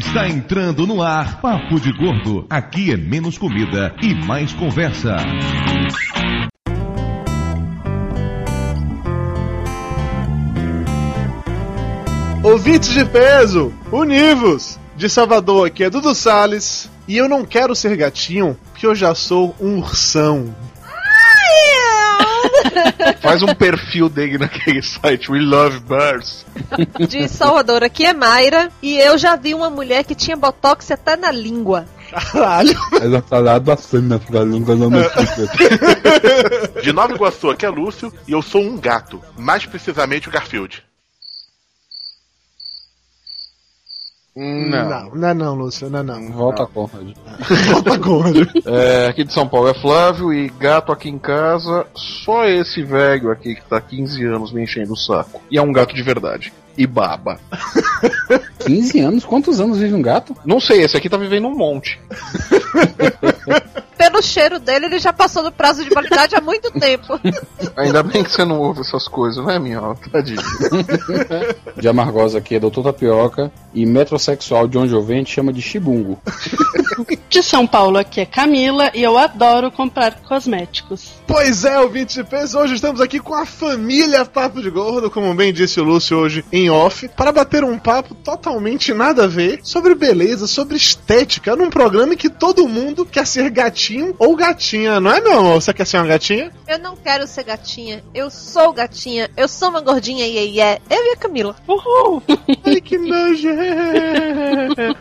Está entrando no ar Papo de Gordo. Aqui é menos comida e mais conversa. Ouvintes de peso, univos! De Salvador aqui é Dudu Salles. E eu não quero ser gatinho, porque eu já sou um ursão. Faz um perfil dele naquele site, We Love Birds. De Salvador, aqui é Mayra. E eu já vi uma mulher que tinha botox até na língua. Caralho! Mas a parada cena pra língua não me. De Nova Iguaçu, aqui é Lúcio e eu sou um gato. Mais precisamente o Garfield. Não, não é não, Lúcio, não é não. Volta a Conrad. Volta gordo. É, aqui de São Paulo é Flávio e gato aqui em casa, só esse velho aqui que tá há 15 anos me enchendo o saco. E é um gato de verdade. E baba. 15 anos? Quantos anos vive um gato? Não sei, esse aqui tá vivendo um monte. Pelo cheiro dele, ele já passou do prazo de validade há muito tempo. Ainda bem que você não ouve essas coisas, né, minha? Tadinho. De Amargosa aqui é Doutor Tapioca e metrosexual John Jovente chama de chibungo. De São Paulo aqui é Camila e eu adoro comprar cosméticos. Pois é, ouvinte de peso, hoje estamos aqui com a família Papo de Gordo, como bem disse o Lúcio hoje em off, para bater um papo totalmente nada a ver sobre beleza, sobre estética, num programa em que todo mundo quer ser gatinho ou gatinha, não é, meu amor? Você quer ser uma gatinha? Eu não quero ser gatinha. Eu sou gatinha. Eu sou uma gordinha e aí é. Eu e a Camila. Uhul! Ai, que nojo!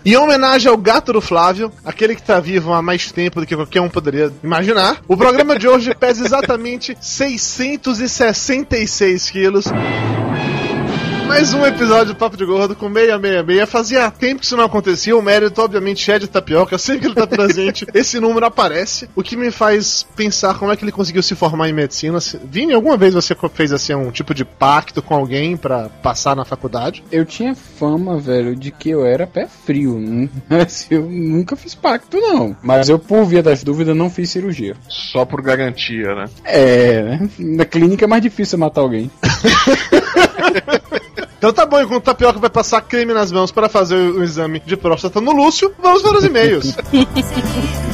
Em homenagem ao gato do Flávio, aquele que tá vivo há mais tempo do que qualquer um poderia imaginar, o programa de hoje pesa exatamente 666 quilos. Mais um episódio do Papo de Gordo com 666. Fazia tempo que isso não acontecia. O mérito, obviamente, é de tapioca. Sempre que ele tá presente, esse número aparece. O que me faz pensar como é que ele conseguiu se formar em medicina. Vini, alguma vez você fez assim um tipo de pacto com alguém pra passar na faculdade? Eu tinha fama, velho, de que eu era pé frio. Mas eu nunca fiz pacto, não. Mas eu, por via das dúvidas, não fiz cirurgia. Só por garantia, né? É, né? Na clínica é mais difícil matar alguém. Então tá bom, enquanto o Tapioca vai passar creme nas mãos para fazer o exame de próstata no Lúcio, vamos para os e-mails.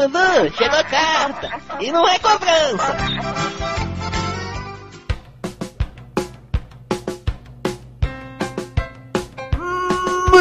Dudu, chegou a carta. E não é cobrança.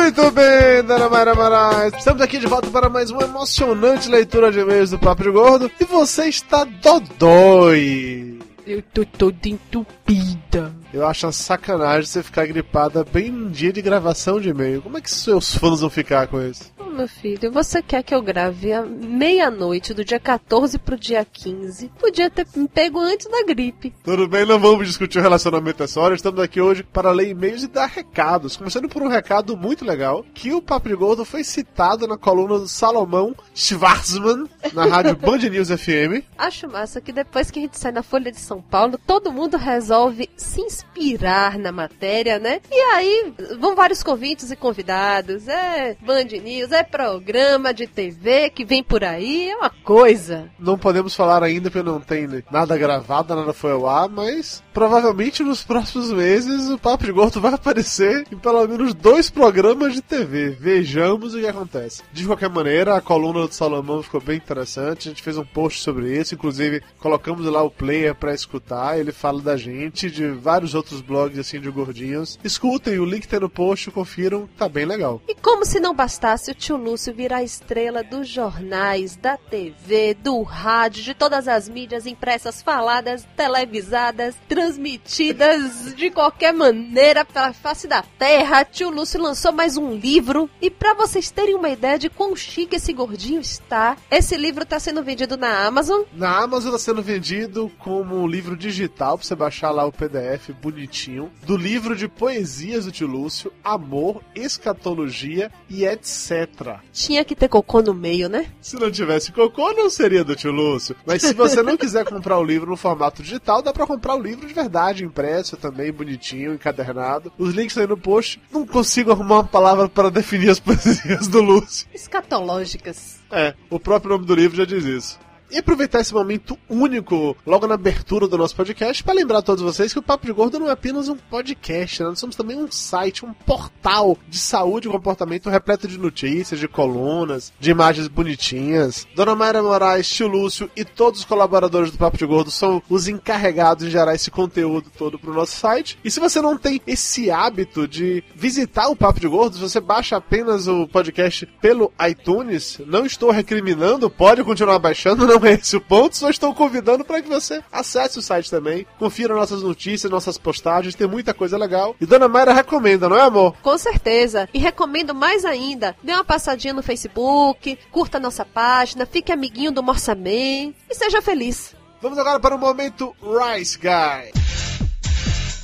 Muito bem, Dona Mayra Moraes. Estamos aqui de volta para mais uma emocionante leitura de e-mails do Papo Gordo. E você está dodói. Eu tô toda entupida. Eu acho uma sacanagem você ficar gripada bem num dia de gravação de e-mail. Como é que seus fãs vão ficar com isso? Ô, meu filho, você quer que eu grave à meia-noite do dia 14 pro dia 15? Podia ter me pego antes da gripe. Tudo bem, não vamos discutir o relacionamento essa hora. Estamos aqui hoje para ler e-mails e dar recados. Começando por um recado muito legal, que o Papo de Gordo foi citado na coluna do Salomão Schwarzman, na rádio Band News FM. Acho massa que depois que a gente sai na Folha de São Paulo, todo mundo resolve se inspirar na matéria, né? E aí vão vários convites e convidados. É Band News, é programa de TV que vem por aí, é uma coisa. Não podemos falar ainda porque não tem nada gravado, nada foi ao ar, mas provavelmente nos próximos meses o Papo de Gordo vai aparecer em pelo menos dois programas de TV. Vejamos o que acontece. De qualquer maneira, a coluna do Salomão ficou bem interessante. A gente fez um post sobre isso, inclusive colocamos lá o player pra escutar. Ele fala da gente, de vários outros blogs assim de gordinhos. Escutem, o link tá no post, confiram, tá bem legal. E como se não bastasse o tio Lúcio virar a estrela dos jornais, da TV, do rádio, de todas as mídias impressas, faladas, televisadas, transmitidas de qualquer maneira pela face da terra, tio Lúcio lançou mais um livro. E pra vocês terem uma ideia de quão chique esse gordinho está, esse livro tá sendo vendido na Amazon. Na Amazon está sendo vendido como um livro digital pra você baixar lá o PDF bonitinho do livro de poesias do tio Lúcio, Amor, Escatologia e etc. Tinha que ter cocô no meio, né? Se não tivesse cocô, não seria do tio Lúcio. Mas se você não quiser comprar o livro no formato digital, dá pra comprar o livro de verdade, impresso também, bonitinho, encadernado. Os links estão aí no post. Não consigo arrumar uma palavra para definir as poesias do Lúcio. Escatológicas. É, o próprio nome do livro já diz isso. E aproveitar esse momento único logo na abertura do nosso podcast para lembrar a todos vocês que o Papo de Gordo não é apenas um podcast, né? nós somos também um site, um portal de saúde e comportamento repleto de notícias, de colunas, de imagens bonitinhas. Dona Mayra Moraes, Tio Lúcio e todos os colaboradores do Papo de Gordo são os encarregados de gerar esse conteúdo todo pro nosso site. E se você não tem esse hábito de visitar o Papo de Gordo, se você baixa apenas o podcast pelo iTunes, não estou recriminando, pode continuar baixando, não é esse o ponto, só estou convidando para que você acesse o site também, confira nossas notícias, nossas postagens, tem muita coisa legal. E Dona Mayra recomenda, não é, amor? Com certeza. E recomendo mais ainda, dê uma passadinha no Facebook, curta nossa página, fique amiguinho do Morsaman e seja feliz. Vamos agora para o momento Rice Guy.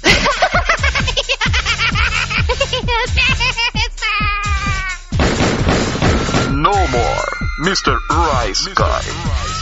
No more, Mr. Rice Guy.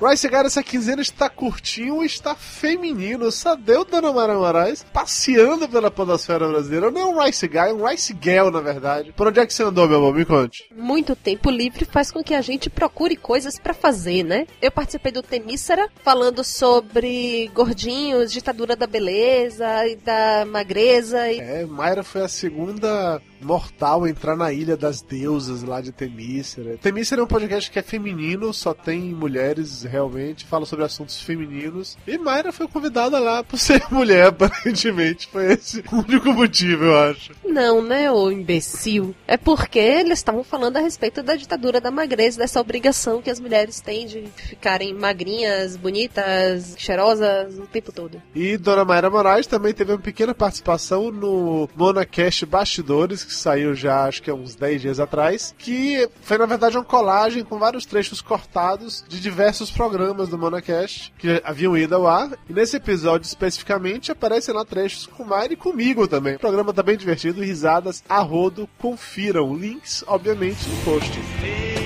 Rice Guy essa quinzena está curtinho está feminino. Só deu Dona Mara Moraes passeando pela podosfera brasileira. Não é um Rice Guy, é um Rice Girl, na verdade. Por onde é que você andou, meu amor? Me conte. Muito tempo livre faz com que a gente procure coisas pra fazer, né? Eu participei do Temícera, falando sobre gordinhos, ditadura da beleza e da magreza. E... É, Mayra foi a segunda mortal entrar na Ilha das Deusas lá de Temícera. Temícera é um podcast que é feminino, só tem mulheres realmente, fala sobre assuntos femininos. E Mayra foi convidada lá por ser mulher, aparentemente. Foi esse o único motivo, eu acho. Não, né, ô imbecil? É porque eles estavam falando a respeito da ditadura da magreza, dessa obrigação que as mulheres têm de ficarem magrinhas, bonitas, cheirosas o tempo todo. E Dona Mayra Moraes também teve uma pequena participação no Monacast Bastidores, que saiu já acho que há uns 10 dias atrás, que foi na verdade uma colagem com vários trechos cortados de diversos programas do Monacast que haviam ido ao ar. E nesse episódio especificamente aparecem lá trechos com Mayra e comigo também. O programa tá bem divertido, risadas a rodo, confiram. Links, obviamente, no post.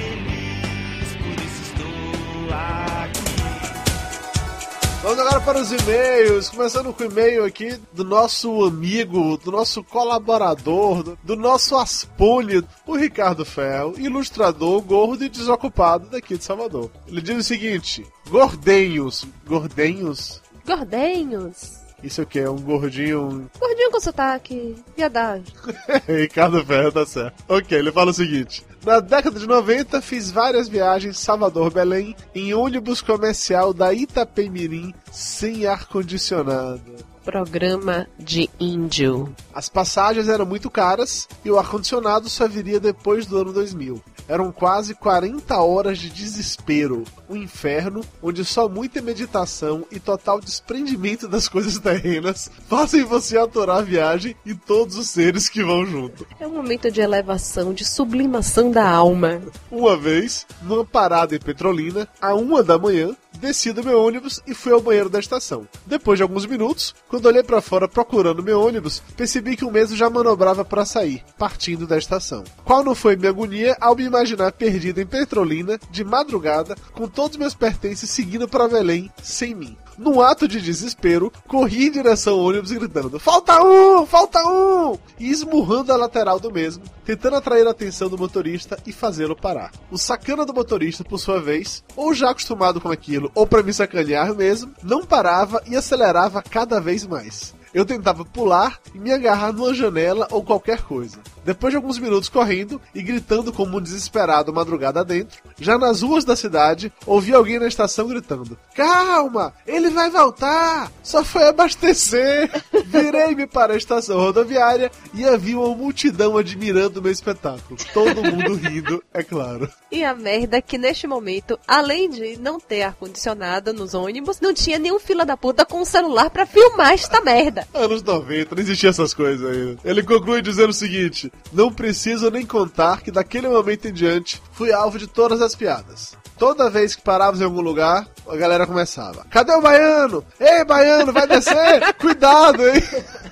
Vamos agora para os e-mails, começando com o e-mail aqui do nosso amigo, do nosso colaborador, do, do nosso Aspone, o Ricardo Ferro, ilustrador gordo e desocupado daqui de Salvador. Ele diz o seguinte: Gordenhos, gordenhos, Gordenhos. isso é um gordinho Gordinho com sotaque. Piedade. Ricardo Ferro tá certo. Ok, ele fala o seguinte. Na década de 90, fiz várias viagens Salvador-Belém em ônibus comercial da Itapemirim sem ar-condicionado. Programa de índio. As passagens eram muito caras e o ar-condicionado só viria depois do ano 2000. Eram quase 40 horas de desespero, um inferno onde só muita meditação e total desprendimento das coisas terrenas fazem você aturar a viagem e todos os seres que vão junto. É um momento de elevação, de sublimação da alma. Uma vez, numa parada em Petrolina, à uma da manhã, desci do meu ônibus e fui ao banheiro da estação. Depois de alguns minutos, quando olhei para fora procurando meu ônibus, percebi que o mesmo já manobrava para sair, partindo da estação. Qual não foi minha agonia ao me imaginar perdido em Petrolina, de madrugada, com todos meus pertences seguindo para Belém, sem mim. Num ato de desespero, corri em direção ao ônibus gritando: Falta um! Falta um! E esmurrando a lateral do mesmo, tentando atrair a atenção do motorista e fazê-lo parar. O sacana do motorista, por sua vez, ou já acostumado com aquilo, ou para me sacanear mesmo, não parava e acelerava cada vez mais. Eu tentava pular e me agarrar numa janela ou qualquer coisa. Depois de alguns minutos correndo e gritando como um desesperado madrugada dentro, já nas ruas da cidade, ouvi alguém na estação gritando: Calma, ele vai voltar! Só foi abastecer! Virei-me para a estação rodoviária e havia uma multidão admirando o meu espetáculo. Todo mundo rindo, é claro. E a merda é que neste momento, além de não ter ar-condicionado nos ônibus, não tinha nenhum fila da puta com um celular pra filmar esta merda. Anos 90, não existia essas coisas ainda. Ele conclui dizendo o seguinte: Não preciso nem contar que daquele momento em diante fui alvo de todas as piadas. Toda vez que parávamos em algum lugar, a galera começava: Cadê o baiano? Ei, baiano, vai descer! Cuidado, hein?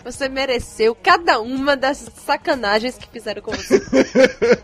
Você mereceu cada uma das sacanagens que fizeram com você.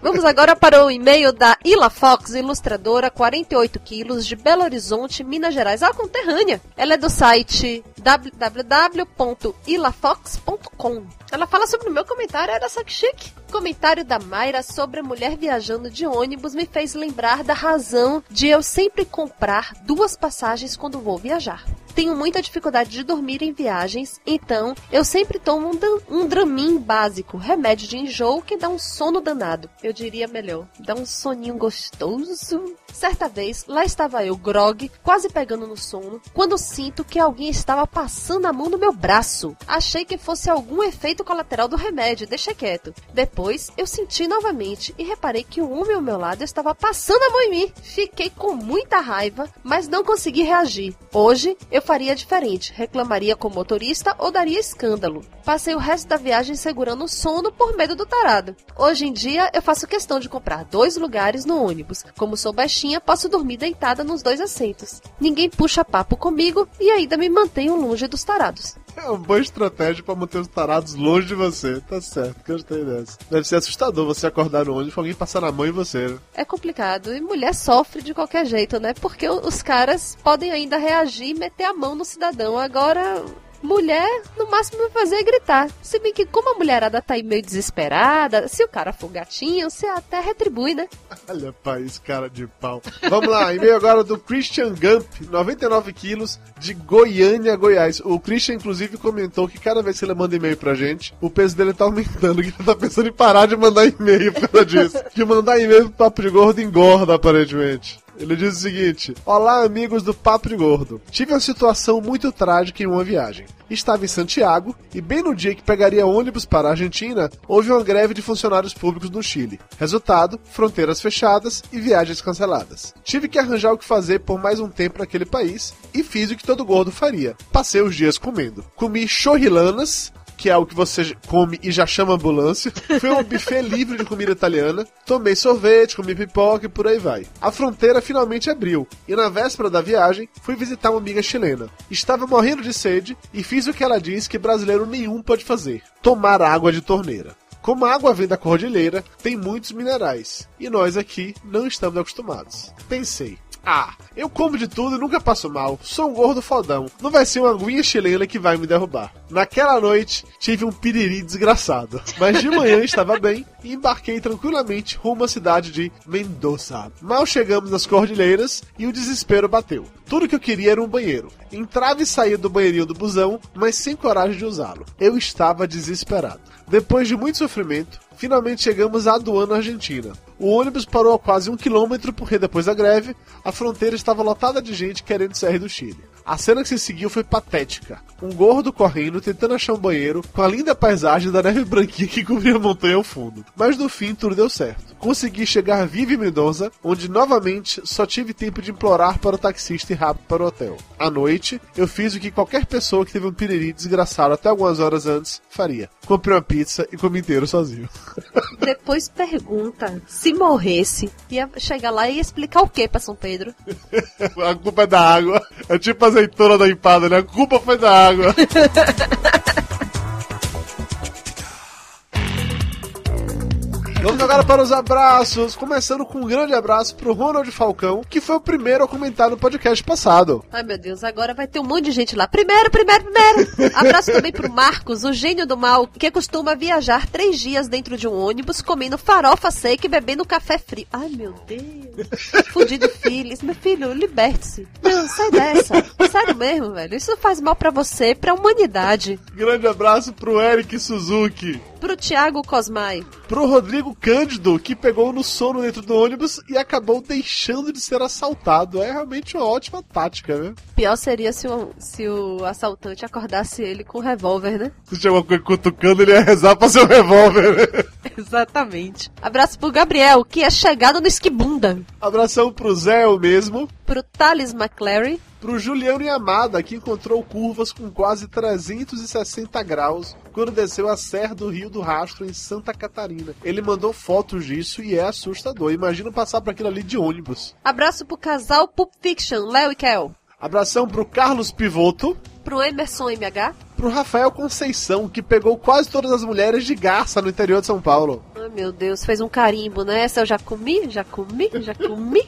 Vamos agora para o e-mail da Ila Fox, ilustradora, 48 quilos, de Belo Horizonte, Minas Gerais, a conterrânea. Ela é do site www.ilafox.com. Ela fala sobre o meu comentário, era só que chique. Comentário da Mayra sobre a mulher viajando de ônibus me fez lembrar da razão de eu sempre comprar duas passagens quando vou viajar. Tenho muita dificuldade de dormir em viagens, então eu sempre tomo um, um Dramin básico, remédio de enjoo que dá um sono danado. Eu diria melhor, dá um soninho gostoso. Certa vez, lá estava eu, grog, quase pegando no sono, quando sinto que alguém estava passando a mão no meu braço. Achei que fosse algum efeito colateral do remédio, deixei quieto. Depois, eu senti novamente e reparei que o homem ao meu lado estava passando a mão em mim. Fiquei com muita raiva, mas não consegui reagir. Hoje, eu faria diferente, reclamaria com o motorista ou daria escândalo. Passei o resto da viagem segurando o sono por medo do tarado. Hoje em dia, eu faço questão de comprar dois lugares no ônibus. Como sou baixinha, posso dormir deitada nos dois assentos. Ninguém puxa papo comigo e ainda me mantenho longe dos tarados. É uma boa estratégia pra manter os tarados longe de você. Tá certo, gostei dessa. Deve ser assustador você acordar no ônibus com alguém passar na mão em você. né? É complicado. E mulher sofre de qualquer jeito, né? Porque os caras podem ainda reagir e meter a mão no cidadão. Agora, mulher, no máximo vai fazer é gritar. Se bem que como a mulherada tá aí meio desesperada, se o cara for gatinho, você até retribui, né? Olha, país, cara de pau. Vamos lá, e-mail agora do Christian Gump, 99 quilos, de Goiânia, Goiás. O Christian, inclusive, comentou que cada vez que ele manda e-mail pra gente, o peso dele tá aumentando, que ele tá pensando em parar de mandar e-mail por causa disso. Que mandar e-mail pro Papo de Gordo engorda, aparentemente. Ele diz o seguinte: Olá, amigos do Papo de Gordo. Tive uma situação muito trágica em uma viagem. Estava em Santiago e, bem no dia que pegaria ônibus para a Argentina, houve uma greve de funcionários públicos no Chile. Resultado: fronteiras fechadas e viagens canceladas. Tive que arranjar o que fazer por mais um tempo naquele país e fiz o que todo gordo faria. Passei os dias comendo. Comi chorrilanas, que é o que você come e já chama ambulância. Foi um buffet livre de comida italiana. Tomei sorvete, comi pipoca e por aí vai. A fronteira finalmente abriu e na véspera da viagem fui visitar uma amiga chilena. Estava morrendo de sede e fiz o que ela diz que brasileiro nenhum pode fazer: tomar água de torneira. Como a água vem da cordilheira, tem muitos minerais e nós aqui não estamos acostumados. Pensei, ah, eu como de tudo e nunca passo mal. Sou um gordo fodão. Não vai ser uma aguinha chilena que vai me derrubar. Naquela noite, tive um piriri desgraçado. Mas de manhã estava bem e embarquei tranquilamente rumo à cidade de Mendoza. Mal chegamos nas cordilheiras e o desespero bateu. Tudo que eu queria era um banheiro. Entrava e saía do banheirinho do busão, mas sem coragem de usá-lo. Eu estava desesperado. Depois de muito sofrimento, finalmente chegamos à aduana argentina. O ônibus parou a quase um quilômetro porque depois da greve, a fronteira estava lotada de gente querendo sair do Chile. A cena que se seguiu foi patética. Um gordo correndo, tentando achar um banheiro, com a linda paisagem da neve branquinha que cobria a montanha ao fundo. Mas no fim, tudo deu certo. Consegui chegar vivo em Mendoza, onde novamente só tive tempo de implorar para o taxista ir rápido para o hotel. À noite, eu fiz o que qualquer pessoa que teve um piriri desgraçado até algumas horas antes faria. Comprei uma pizza e comi inteiro sozinho. Depois pergunta se morresse, ia chegar lá e ia explicar o que pra São Pedro. A culpa é da água. É tipo a azeitona da empada, né? A culpa foi da água. Vamos agora para os abraços, começando com um grande abraço pro Ronald Falcão, que foi o primeiro a comentar no podcast passado. Ai meu Deus, agora vai ter um monte de gente lá. Primeiro, primeiro, primeiro! Abraço também pro Marcos, o gênio do mal, que costuma viajar três dias dentro de um ônibus comendo farofa seca e bebendo café frio. Ai meu Deus! Fudido filhos, meu filho, liberte-se. Não, sai dessa. Sério mesmo, velho. Isso faz mal pra você, pra humanidade. Grande abraço pro Eric Suzuki. Pro Thiago Cosmai. Pro Rodrigo Cândido, que pegou no sono dentro do ônibus e acabou deixando de ser assaltado. É realmente uma ótima tática, né? Pior seria se o, se o assaltante acordasse ele com um revólver, né? Se chegou com ele cutucando, ele ia rezar pra seu revólver. né? Exatamente. Abraço pro Gabriel, que é chegado no esquibunda. Abração pro Zé, o mesmo. Pro Thales McClary. Pro Juliano Yamada, que encontrou curvas com quase 360 graus quando desceu a Serra do Rio do Rastro em Santa Catarina. Ele mandou fotos disso e é assustador. Imagina passar por aquilo ali de ônibus. Abraço pro casal Pulp Fiction, Léo e Kel. Abração pro Carlos Pivoto. Pro Emerson MH. pro Rafael Conceição, que pegou quase todas as mulheres de garça no interior de São Paulo. Meu Deus, fez um carimbo nessa. Eu já comi, já comi, já comi.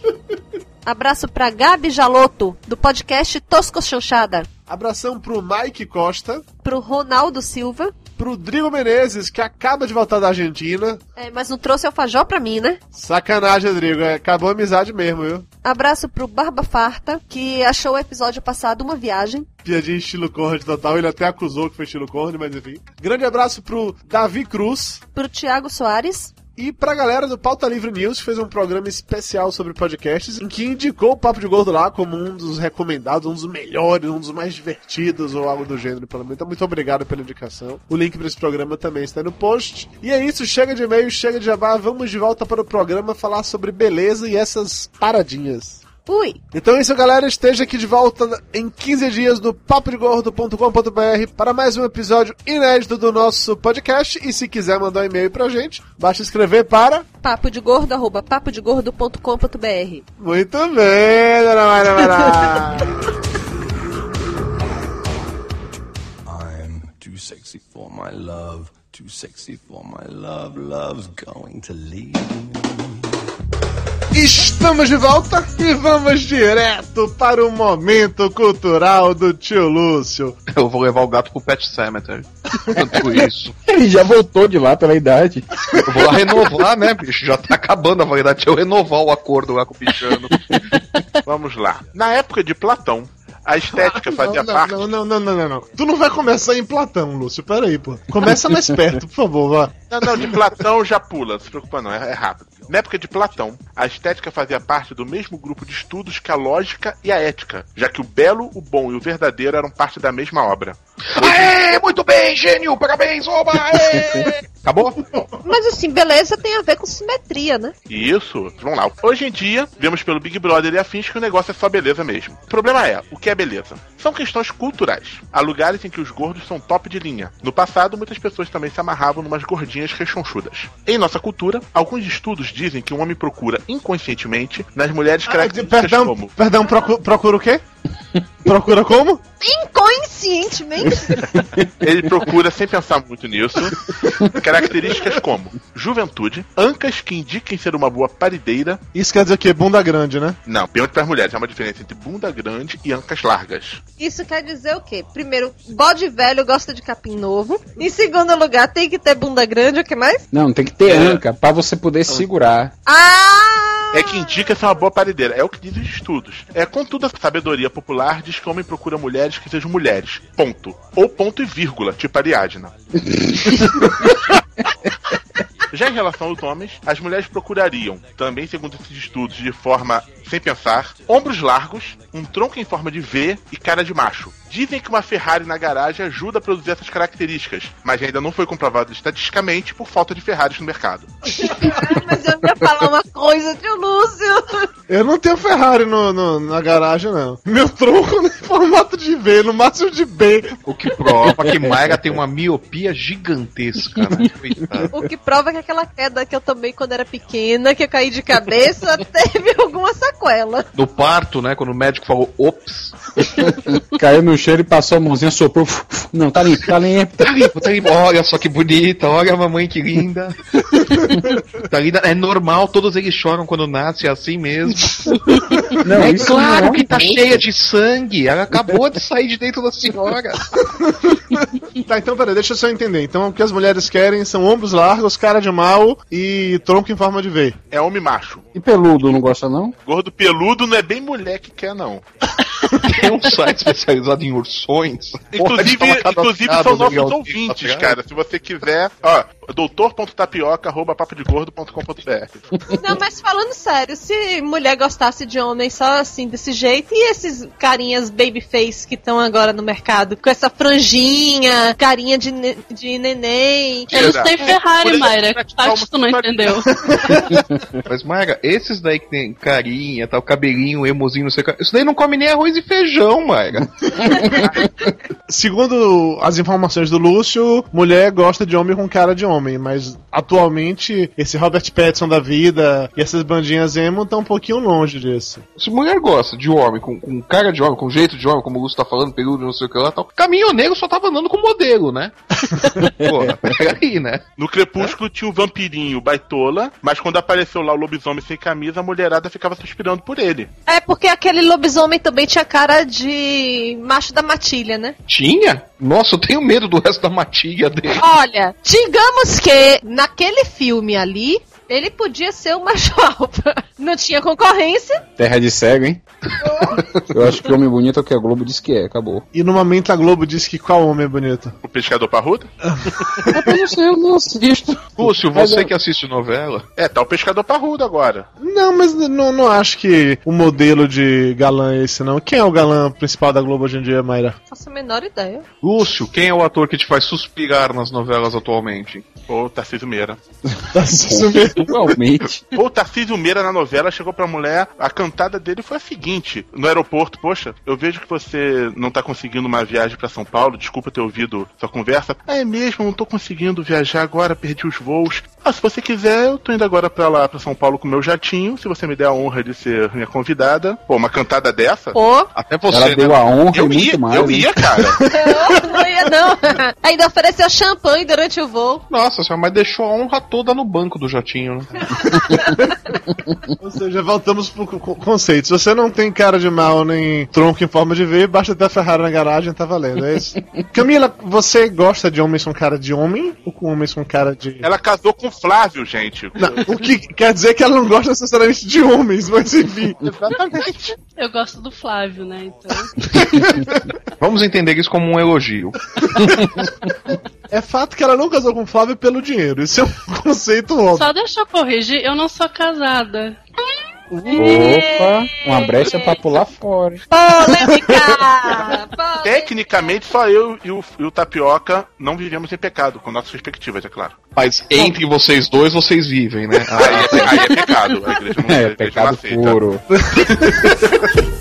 Abraço pra Gabi Jaloto, do podcast Tosco Chanchada. Abração pro Mike Costa, Pro Ronaldo Silva. Pro Drigo Menezes, que acaba de voltar da Argentina. É, mas não trouxe alfajor pra mim, né? Sacanagem, Rodrigo, é, acabou a amizade mesmo, viu? Abraço pro Barba Farta, que achou o episódio passado uma viagem. Piadinha estilo Conrad total, ele até acusou que foi estilo Conrad, mas enfim. Grande abraço pro Davi Cruz, Pro Thiago Soares. E pra galera do Pauta Livre News, fez um programa especial sobre podcasts, em que indicou o Papo de Gordo lá como um dos recomendados, um dos melhores, um dos mais divertidos, ou algo do gênero, pelo menos. Então, muito obrigado pela indicação. O link pra esse programa também está no post. E é isso, chega de e-mail, chega de jabá, vamos de volta para o programa falar sobre beleza e essas paradinhas. Ui! Então é isso, galera. Esteja aqui de volta em 15 dias no papodegordo.com.br para mais um episódio inédito do nosso podcast. E se quiser mandar um e-mail pra gente, basta escrever para. Papo de gordo, arroba papodegordo.com.br. Muito bem, dona Maria Mara. I'm too sexy for my love, too sexy for my love, love's going to leave me. Estamos de volta e vamos direto para o momento cultural do tio Lúcio. Eu vou levar o gato pro Pet Cemetery. Tanto isso. Ele já voltou de lá pela idade. Eu vou lá renovar, né, bicho? Já tá acabando a validade. Deixa eu renovar o acordo lá com o bichano. Vamos lá. Na época de Platão, a estética fazia não, parte. Não, não, não, não, não, não. Tu não vai começar em Platão, Lúcio. Pera aí, pô. Começa mais perto, por favor, vá. Não, não, de Platão já pula, não se preocupa não, é, é rápido. Na época de Platão, a estética fazia parte do mesmo grupo de estudos que a lógica e a ética, já que o belo, o bom e o verdadeiro eram parte da mesma obra. Aê, muito bem, gênio! Parabéns, oba! Acabou? Mas assim, beleza tem a ver com simetria, né? Isso, vamos lá. Hoje em dia, vemos pelo Big Brother e afins que o negócio é só beleza mesmo. O problema é, o que é beleza? São questões culturais. Há lugares em que os gordos são top de linha. No passado, muitas pessoas também se amarravam numas gordinhas rechonchudas. Em nossa cultura, alguns estudos dizem que um homem procura inconscientemente nas mulheres características Perdão, como perdão, procu- procura o quê? Procura como? Inconscientemente. Ele procura, sem pensar muito nisso, características como juventude, ancas que indiquem ser uma boa parideira. Isso quer dizer o quê? Bunda grande, né? Não, pergunta para as mulheres, há uma diferença entre bunda grande e ancas largas. Isso quer dizer o quê? Primeiro, bode velho gosta de capim novo. Em segundo lugar, tem que ter bunda grande, o que mais? Não, tem que ter É. anca pra você poder segurar. Ah! É que indica ser uma boa parideira, é o que dizem os estudos. É, contudo, a sabedoria popular diz que o homem procura mulheres que sejam mulheres. Ponto. Ou ponto e vírgula, tipo Ariadna. Já em relação aos homens, as mulheres procurariam, também segundo esses estudos, de forma sem pensar, ombros largos, um tronco em forma de V e cara de macho. Dizem que uma Ferrari na garagem ajuda a produzir essas características, mas ainda não foi comprovado estatisticamente por falta de Ferraris no mercado. Mas eu ia falar uma coisa, tio Lúcio. Eu não tenho Ferrari no, no- na garagem, não. Meu tronco é em formato de V, no máximo de B. O que prova que Mayra tem uma miopia gigantesca, né? O que prova que aquela queda que eu tomei quando era pequena, que eu caí de cabeça, teve alguma sequela. No parto, né? Quando o médico falou, ops, Caiu no cheiro e passou a mãozinha, soprou. Não, tá limpo, tá limpo. tá limpo, tá limpo. Olha só que bonita, olha a mamãe que linda. tá linda. É normal, todos eles choram quando nasce, é assim mesmo. Não, é claro não é que tá cheia de sangue. Ela acabou de sair de dentro da senhora. Tá, então peraí, deixa eu só entender. Então o que as mulheres querem são ombros largos, cara de mal e tronco em forma de V. É homem macho. E peludo, não gosta não? Gordo peludo não é bem mulher que quer, não. Tem um site especializado em ursões. Inclusive, inclusive são no nossos ouvintes, tá cara. Se você quiser, ó, doutor.tapioca.papodegordo.com.br. Não, mas falando sério, se mulher gostasse de homem só assim, desse jeito, e esses carinhas babyface que estão agora no mercado, com essa franjinha, carinha de, ne- de neném. Eles têm Ferrari, Por Mayra. exemplo, Acho que tu não entendeu. Mas, Mayra, esses daí que tem carinha, tal, cabelinho, emozinho, não sei o que. Isso daí não come nem arroz arroz e feijão, Mayra. Segundo as informações do Lúcio, mulher gosta de homem com cara de homem, mas atualmente esse Robert Pattinson da vida e essas bandinhas emo estão um pouquinho longe disso. Se mulher gosta de homem com, com cara de homem, com jeito de homem, como o Lúcio tá falando, peludo, não sei o que lá e tal, caminhoneiro só tava andando com modelo, né? Porra, peraí, né? No Crepúsculo tinha o vampirinho baitola, mas quando apareceu lá o lobisomem sem camisa, a mulherada ficava suspirando por ele. É porque aquele lobisomem também tinha cara de macho da matilha, né? Tinha? Nossa, eu tenho medo do resto da matilha dele. Olha, digamos que naquele filme ali, ele podia ser o macho alfa. Não tinha concorrência. Terra de cego, hein? Eu acho que homem bonito é o que a Globo diz que é, acabou. E no momento a Globo diz que qual homem é bonito? O pescador parrudo? Eu não sei, eu não assisto. Lúcio, você eu- que assiste novela, É, tá o pescador parrudo agora. Não, mas não, não acho que o modelo de galã é esse, não. Quem é o galã principal da Globo hoje em dia, Mayra? Faço a menor ideia. Lúcio, quem é o ator que te faz suspirar nas novelas atualmente? Ô, Tarcísio Meira. Atualmente. Ô, Tarcísio Meira na novela chegou pra mulher, a cantada dele foi a seguinte: no aeroporto, poxa, eu vejo que você não tá conseguindo uma viagem pra São Paulo, desculpa ter ouvido sua conversa. Ah, é mesmo, não tô conseguindo viajar agora, perdi os voos. Ah, se você quiser, eu tô indo agora pra lá, pra São Paulo com meu jatinho, se você me der a honra de ser minha convidada. Pô, uma cantada dessa? Pô, Até você, Ela né? deu a honra eu ia, muito mais. eu ia, cara. eu não ia não. Ainda ofereceu champanhe durante o voo. Nossa senhora, mas deixou a honra toda no banco do jatinho, né? Ou seja, voltamos pro co- conceito. Se você não tem cara de mal nem tronco em forma de V, basta ter a Ferrari na garagem, tá valendo, é isso? Camila, você gosta de homens com cara de homem ou com homens com cara de. Ela casou com o Flávio, gente. Não, o que quer dizer que ela não gosta necessariamente de homens, mas enfim. Exatamente. Eu gosto do Flávio, né? Então. Vamos entender isso como um elogio. É fato que ela não casou com o Flávio pelo dinheiro. Isso é um conceito óbvio. Só deixa eu corrigir, eu não sou casada. Opa, uma brecha pra pular fora. Polêmica! Tecnicamente, só eu e o, e o Tapioca não vivemos em pecado, com nossas perspectivas, é claro. Mas entre vocês dois, vocês vivem, né? Aí é, aí é pecado. A igreja não, a É, igreja não pecado aceita. puro.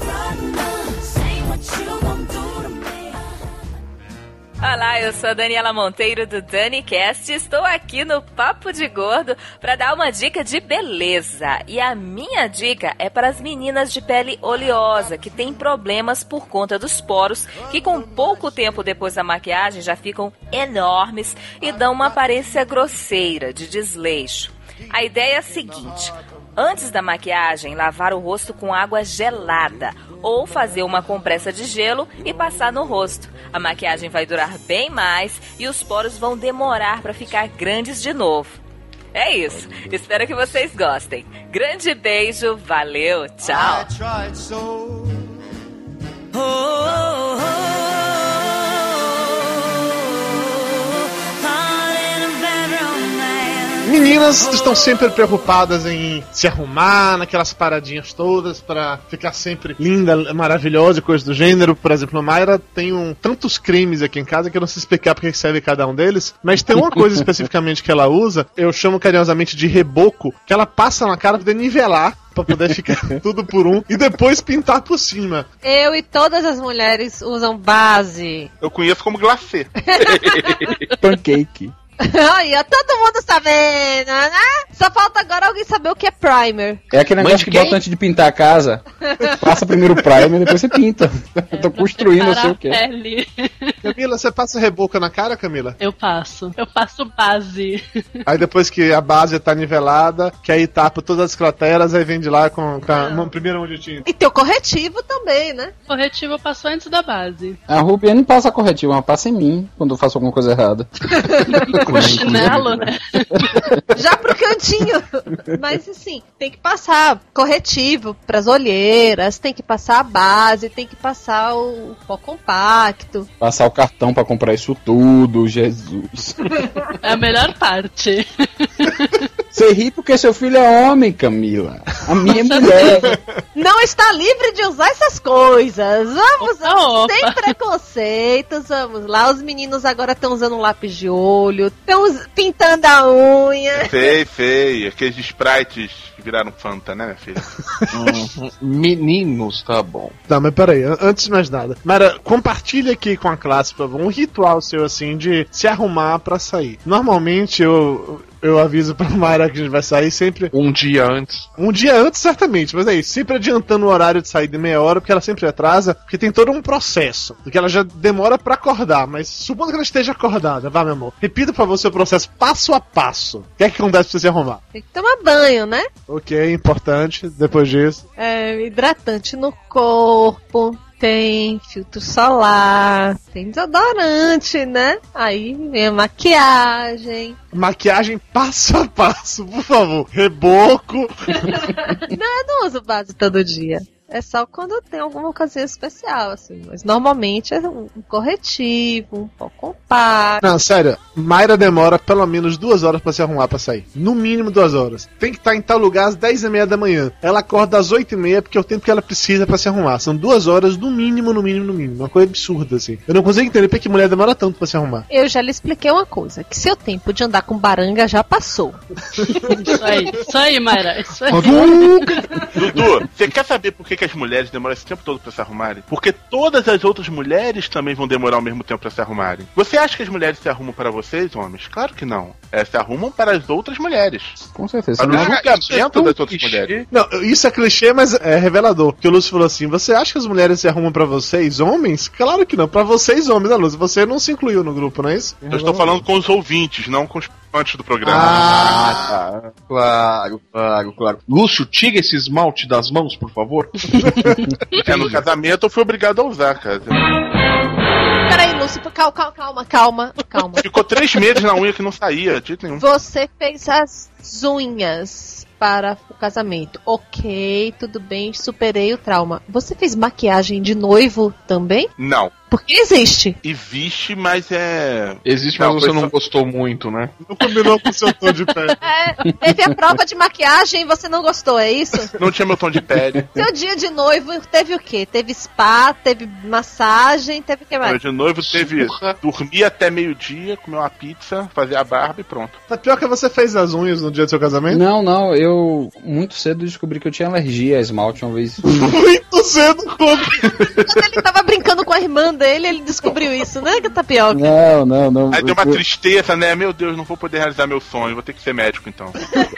Olá, eu sou a Daniela Monteiro do DaniCast. Estou aqui no Papo de Gordo para dar uma dica de beleza. E a minha dica é para as meninas de pele oleosa que têm problemas por conta dos poros, que com pouco tempo depois da maquiagem já ficam enormes e dão uma aparência grosseira, de desleixo. A ideia é a seguinte: Antes da maquiagem, lavar o rosto com água gelada ou fazer uma compressa de gelo e passar no rosto. A maquiagem vai durar bem mais e os poros vão demorar para ficar grandes de novo. É isso. Espero que vocês gostem. Grande beijo, valeu, tchau. Meninas estão sempre preocupadas em se arrumar naquelas paradinhas todas pra ficar sempre linda, maravilhosa e coisa do gênero. Por exemplo, a Mayra tem um, tantos cremes aqui em casa que eu não sei explicar porque que serve cada um deles. Mas tem uma coisa especificamente que ela usa, eu chamo carinhosamente de reboco, que ela passa na cara pra poder nivelar. Pra poder ficar tudo por um e depois pintar por cima. Eu e todas as mulheres usam base. Eu conheço como glacê. Pancake. Aí, ó, todo mundo sabendo, né? Só falta agora alguém saber o que é primer. É aquele negócio que bota antes de pintar a casa. Passa primeiro o primer e depois você pinta. Eu tô construindo, não sei o que. pele. Camila, você passa reboco na cara, Camila? Eu passo. Eu passo base. Aí depois que a base tá nivelada, que aí tapa todas as crateras, aí vem de lá com, com a mão- primeira mão de tinta. E tem o corretivo também, né? Corretivo eu passo antes da base. A Ruby não passa corretivo, ela passa em mim quando eu faço alguma coisa errada. Com chinelo, né? Já pro cantinho. Mas assim, tem que passar corretivo pras olheiras, tem que passar a base, tem que passar o pó compacto. Passar o cartão pra comprar isso tudo, Jesus. É a melhor parte. Você ri porque seu filho é homem, Camila. A minha é mulher. Não está livre de usar essas coisas. Vamos, Opa, opa. sem preconceitos, vamos lá. Os meninos agora estão usando um lápis de olho, estão pintando a unha. Sei, sei. Aqueles sprites que viraram Fanta, né, minha filha? Uhum. Meninos, tá bom. Não, mas peraí, an- antes de mais nada. Mara, compartilha aqui com a classe, por favor, um ritual seu, assim, de se arrumar pra sair. Normalmente eu, eu aviso pra Mayra que a gente vai sair sempre Um dia antes. um dia antes, certamente, mas é isso, sempre adiantando o horário de sair de meia hora, porque ela sempre atrasa, porque tem todo um processo, porque ela já demora pra acordar, mas supondo que ela esteja acordada, vá, meu amor. Repita, por favor, o seu processo passo a passo. O que é que acontece pra você se arrumar? Tem que tomar banho, né? Ok, importante, depois disso. É, hidratante no corpo. Tem filtro solar, tem desodorante, né? Aí vem a maquiagem. Maquiagem passo a passo, por favor. Reboco. Não, eu não uso base todo dia. É só quando tem alguma ocasião especial, assim. Mas normalmente é um corretivo, um pó compacto. Não, sério, Mayra demora pelo menos duas horas pra se arrumar pra sair. No mínimo duas horas. Tem que estar em tal lugar às dez e meia da manhã. Ela acorda às oito e meia porque é o tempo que ela precisa pra se arrumar. São duas horas no mínimo, no mínimo, no mínimo. Uma coisa absurda, assim. Eu não consigo entender por que mulher demora tanto pra se arrumar. Eu já lhe expliquei uma coisa, que seu tempo de andar com baranga já passou. Isso aí, isso aí, Mayra. Isso aí. Dudu, você quer saber por que, que as mulheres demoram esse tempo todo pra se arrumarem? Porque todas as outras mulheres também vão demorar o mesmo tempo pra se arrumarem. Você acha que as mulheres se arrumam para vocês, homens? Claro que não. É, se arrumam para as outras mulheres. Com certeza. Para o julgamento das outras mulheres. Não, isso é clichê, mas é revelador. Porque o Lúcio falou assim: você acha que as mulheres se arrumam pra vocês, homens? Claro que não. Pra vocês, homens, né, Lúcio? Você não se incluiu no grupo, não é isso? Eu estou falando com os ouvintes, não com os participantes do programa. Ah, tá. Claro, claro, claro. Lúcio, tira esse esmalte das mãos, por favor. É, no casamento eu fui obrigado a usar, cara. Peraí, Lúcio, calma, calma, calma, calma, calma. Ficou três meses na unha que não saía, de jeito nenhum. Você fez as unhas para o casamento. Ok, tudo bem, superei o trauma. Você fez maquiagem de noivo também? Não. Porque existe. Existe, mas é. Existe, Não, mas você foi não só- gostou muito, né? Não combinou com o seu tom de pé. É, teve a prova de maquiagem e você não gostou, é isso? Não tinha meu tom de pele. Seu dia de noivo teve o quê? Teve spa, teve massagem, teve o que Meu mais? de noivo teve dormir até meio-dia, comer uma pizza, fazer a barba e pronto. Tá pior que você fez as unhas no dia do seu casamento? Não, não, eu muito cedo descobri que eu tinha alergia a esmalte uma vez. Muito cedo, como? Quando ele tava brincando com a irmã dele, ele descobriu isso, né, Tapioca? Não, não, não. Aí deu uma tristeza, né? Meu Deus, não vou poder realizar meu sonho, vou ter que ser médico então.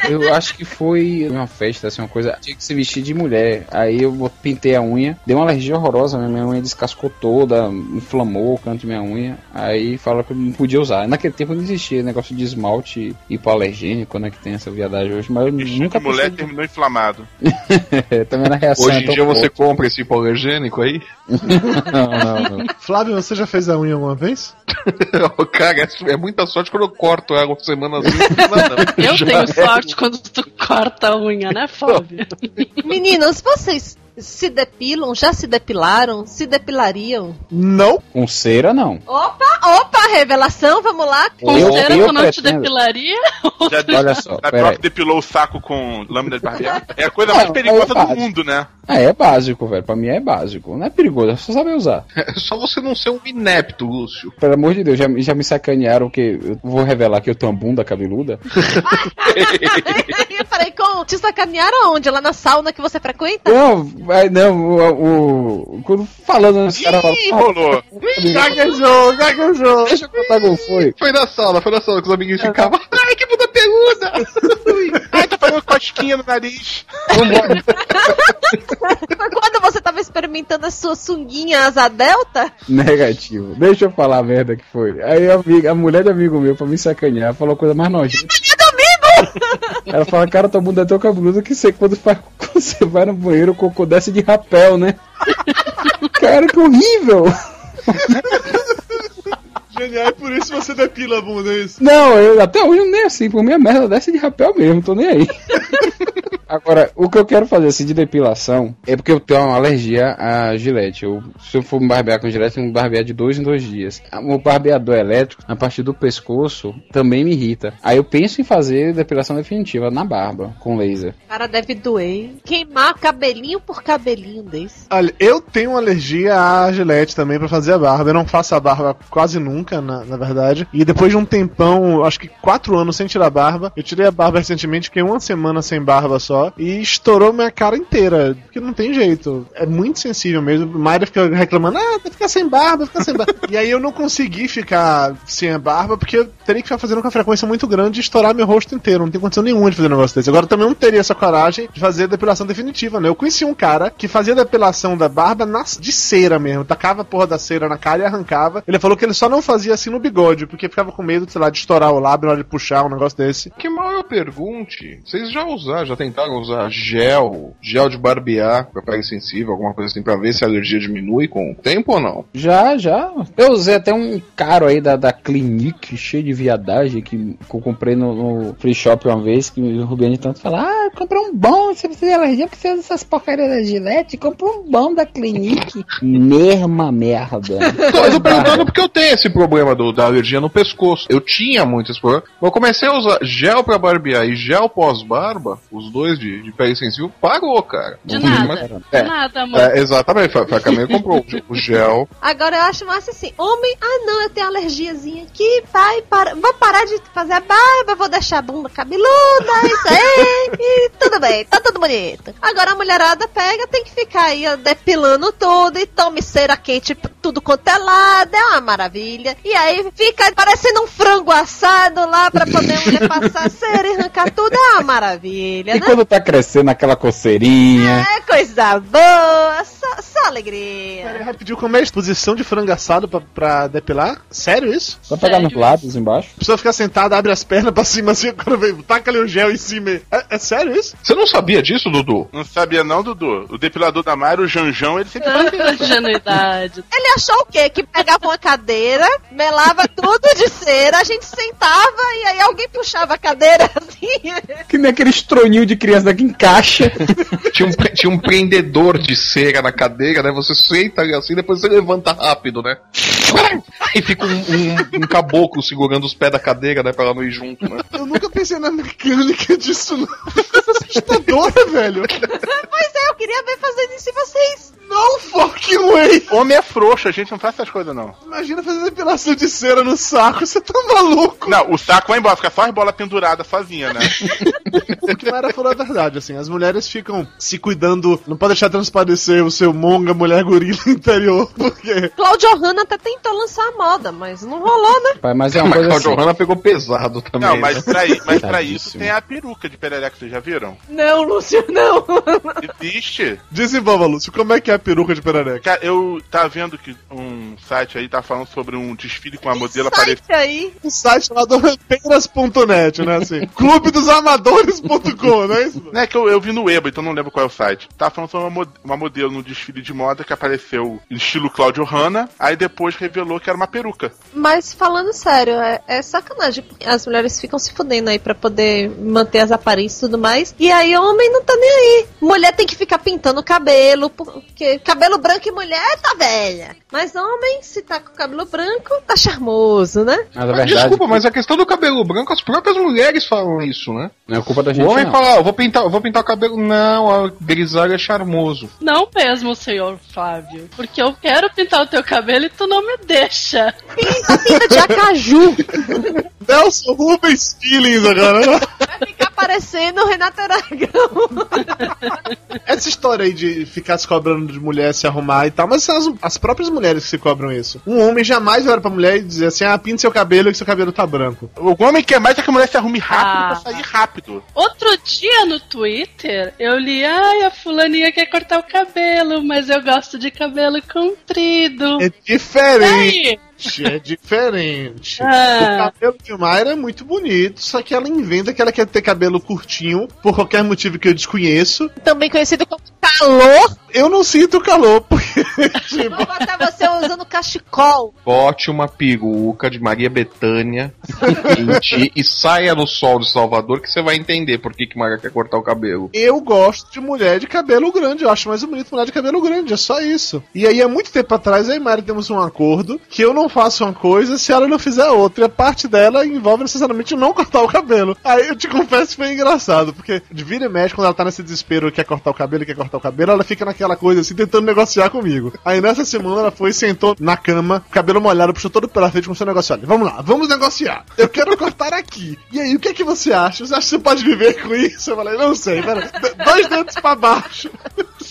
eu acho que foi uma festa, assim, uma coisa. Tinha que se vestir de mulher. Aí eu pintei a unha, deu uma alergia horrorosa, né? minha unha descascou toda, inflamou o canto de minha unha. Aí falaram que eu não podia usar. Naquele tempo não existia negócio de esmalte hipoalergênico, né? Que tem essa viadagem hoje, mas eu nunca A mulher pensei- terminou inflamado. Também na reação. Hoje é em tão dia você compra esse hipoalergênico aí? Não, não, não. Flávio, você já fez a unha alguma vez? Cara, é, é muita sorte quando eu corto ela uma semana assim. Não, não. Eu Já tenho é. sorte quando tu corta a unha, né, Fábio? Meninos, vocês se depilam? Já se depilaram? Se depilariam? Não. Com cera, não. Opa, opa, revelação, vamos lá. Eu- Considera eu que não te pretendo- depilaria? Já Olha só, a peraí. própria depilou o saco com lâmina de barbear? É a coisa mais Não, perigosa é do mundo, né? Ah, é básico, velho. Pra mim é básico. Não é perigoso, é só saber usar. É só você não ser um inepto, Lúcio. Pelo amor de Deus, já, já me sacanearam que eu vou revelar que eu tenho uma bunda cabeluda. Eu falei, com, te sacanearam aonde? Lá na sauna que você frequenta? Não, vai- não, o, o- quando falando, os caras falam. Ih, rolou. Gaguejou, gaguejou. Deixa eu contar como foi. Foi na sala, foi na sala que os amiguinhos ficavam. Ai, que bunda peluda! Ai, tá fazendo cosquinha no nariz. Vambora. Foi quando você tava experimentando a sua sunguinha asa delta? Negativo. Deixa eu falar a merda que foi. Aí a, amiga, a mulher de amigo meu, pra me sacanear, falou a coisa mais nojenta. Ela fala, cara, tua bunda é tão cabeluda que você, quando, faz, quando você vai no banheiro, o cocô desce de rapel, né? cara, que horrível! Genial, e por isso você depila a bunda, é isso? Não, eu até hoje nem assim, por minha merda desce de rapel mesmo, tô nem aí. Agora, o que eu quero fazer assim de depilação é porque eu tenho uma alergia a gilete. Eu, se eu for me barbear com gilete, eu me barbear de dois em dois dias. O barbeador elétrico, a partir do pescoço, também me irrita. Aí eu penso em fazer depilação definitiva na barba, com laser. Cara, deve doer. Queimar cabelinho por cabelinho desse. Olha, eu tenho uma alergia a gilete também pra fazer a barba. Eu não faço a barba quase nunca, na, na verdade. E depois de um tempão, acho que quatro anos sem tirar a barba, eu tirei a barba recentemente, fiquei uma semana sem barba só, e estourou minha cara inteira. Porque não tem jeito. É muito sensível mesmo. Mayra fica reclamando, ah, ficar sem barba, ficar sem barba. e aí eu não consegui ficar sem a barba, porque eu teria que ficar fazendo com uma frequência muito grande e estourar meu rosto inteiro. Não tem condição nenhuma de fazer um negócio desse. Agora também não teria essa coragem de fazer a depilação definitiva, né? Eu conheci um cara que fazia depilação da barba na, de cera mesmo. Tacava a porra da cera na cara e arrancava. Ele falou que ele só não fazia assim no bigode, porque ficava com medo, sei lá, de estourar o lábio na hora de puxar um negócio desse. Que mal eu pergunte. Vocês já usaram, já tentaram usar gel, gel de barbear pra pele sensível, alguma coisa assim, pra ver se a alergia diminui com o tempo ou não? Já, já. Eu usei até um caro aí da, da Clinique, cheio de viadagem, que, que eu comprei no, no free shop uma vez, que o Rubiane tanto fala, ah, comprei um bom, você precisa de alergia porque você usa essas porcarias da Gillette, compra um bom da Clinique. Merma merda. Tô, eu tô perguntando porque eu tenho esse problema do, da alergia no pescoço. Eu tinha muito esse problema. Mas eu comecei a usar gel pra barbear e gel pós-barba, os dois de, de pele sensível, parou, cara. De nada. mais- De É, nada, amor. é, exatamente, foi, foi a Camila que comprou o gel. Agora eu acho massa assim, homem, ah não, eu tenho alergiazinha aqui, pai, para, vou parar de fazer a barba, vou deixar a bunda cabeluda, isso aí, e tudo bem, tá tudo bonito. Agora a mulherada pega, tem que ficar aí depilando tudo, e tome cera quente, tudo quanto é lado, é uma maravilha. E aí fica parecendo um frango assado lá pra poder a mulher passar cera e arrancar tudo, é uma maravilha, E né? quando tá crescendo aquela coceirinha. É coisa boa, só, alegria. Peraí, rapidinho, como é a exposição de frango assado pra, pra depilar? Sério isso? Só pegar nos lábios embaixo. A pessoa fica sentada, abre as pernas pra cima assim, quando vem, taca ali o gel em cima. É, é sério isso? Você não sabia disso, Dudu? Não sabia não, Dudu? O depilador da Mayra, o Janjão, ele sempre faz isso. Ingenuidade. Ele achou o quê? Que pegava uma cadeira, melava tudo de cera, a gente sentava e aí alguém puxava a cadeira assim. Que nem aquele estroninho de criança que encaixa. Tinha um, tinha um prendedor de cera na cadeira, né? Você senta ali assim, depois você levanta rápido, né? E fica um, um- um caboclo segurando os pés da cadeira, né? Pra ela não ir junto, né? Eu nunca pensei na mecânica disso, não. Coisa assustadora, velho. Pois é, eu queria ver fazendo isso em vocês. No fucking way! Homem é frouxo, a gente não faz essas coisas não. Imagina fazer depilação de cera no saco, você tá maluco? Não, o saco vai embora, fica só as bolas penduradas sozinha, né? O que Mara falou a verdade, assim, as mulheres ficam se cuidando, não pode deixar transparecer o seu monga mulher gorila interior, porque... Claudio Hanna até tentou lançar a moda, mas não rolou, né? Pai, mas é uma Mas coisa a assim. Johanna pegou pesado também. Não, mas né? pra, mas pra isso tem a peruca de perereca, vocês já viram? Não, Lúcio, não. Existe. Desenvolva, Lúcio, como é que é a peruca de perereca? Cara, eu tava vendo que um site aí tá falando sobre um desfile com a modelo aparecendo. aí. Um site chamado Peiras.net, né, assim, clube dos amadores.com, não é isso? Não é que eu, eu vi no Eba, então não lembro qual é o site. Tava falando sobre uma, mo- uma modelo no desfile de moda que apareceu em estilo Claudio Hanna, aí depois revelou que era uma peruca. Mas falando sério, é, é sacanagem. porque As mulheres ficam se fudendo aí pra poder manter as aparências e tudo mais. E aí o homem não tá nem aí. Mulher tem que ficar pintando o cabelo, porque cabelo branco e mulher tá velha. Mas homem, se tá com cabelo branco, tá charmoso, né? Mas Mas verdade desculpa, mas a questão do cabelo branco, as próprias mulheres falam isso, né? não é culpa da O gente homem não. fala, ah, eu vou pintar, vou pintar o cabelo. Não, a grisalha é charmoso. Não mesmo, senhor Flávio. Porque eu quero pintar o teu cabelo e tu não me deixa. Pinta, pinta de acaju. Nelson Rubens Feelings agora? Vai ficar parecendo o Renato Aragão. Essa história aí de ficar se cobrando de mulher se arrumar e tal, mas são as, as próprias mulheres que se cobram isso. Um homem jamais vai olhar pra mulher e dizer assim, ah, pinta seu cabelo que seu cabelo tá branco. O homem quer mais é que a mulher se arrume rápido Ah. pra sair rápido. Outro dia no Twitter, eu li, ai, a fulaninha quer cortar o cabelo, mas eu gosto de cabelo comprido. É diferente. É diferente. Ah. O cabelo de Mayra é muito bonito, só que ela inventa que ela quer ter cabelo curtinho, por qualquer motivo que eu desconheço. Também conhecido como calor. Eu não sinto calor, porque Vou botar você usando cachecol. Bote uma peruca de Maria ti e saia no sol de Salvador que você vai entender por que, que Maria quer cortar o cabelo. Eu gosto de mulher de cabelo grande, eu acho mais bonito mulher de cabelo grande, é só isso. E aí, há muito tempo atrás, eu e Mari temos um acordo que eu não faço uma coisa se ela não fizer outra. E a parte dela envolve necessariamente não cortar o cabelo. Aí eu te confesso que foi engraçado, porque de vira e mexe, quando ela tá nesse desespero, quer cortar o cabelo, quer cortar o cabelo, ela fica naquela coisa assim, tentando negociar comigo. Aí nessa semana ela foi, sentou na cama, cabelo molhado, puxou todo pela frente, começou a negociar. Olha, vamos lá, vamos negociar. Eu quero cortar aqui. E aí, o que é que você acha? Você acha que você pode viver com isso? Eu falei, não sei, pera. Dois dedos pra baixo.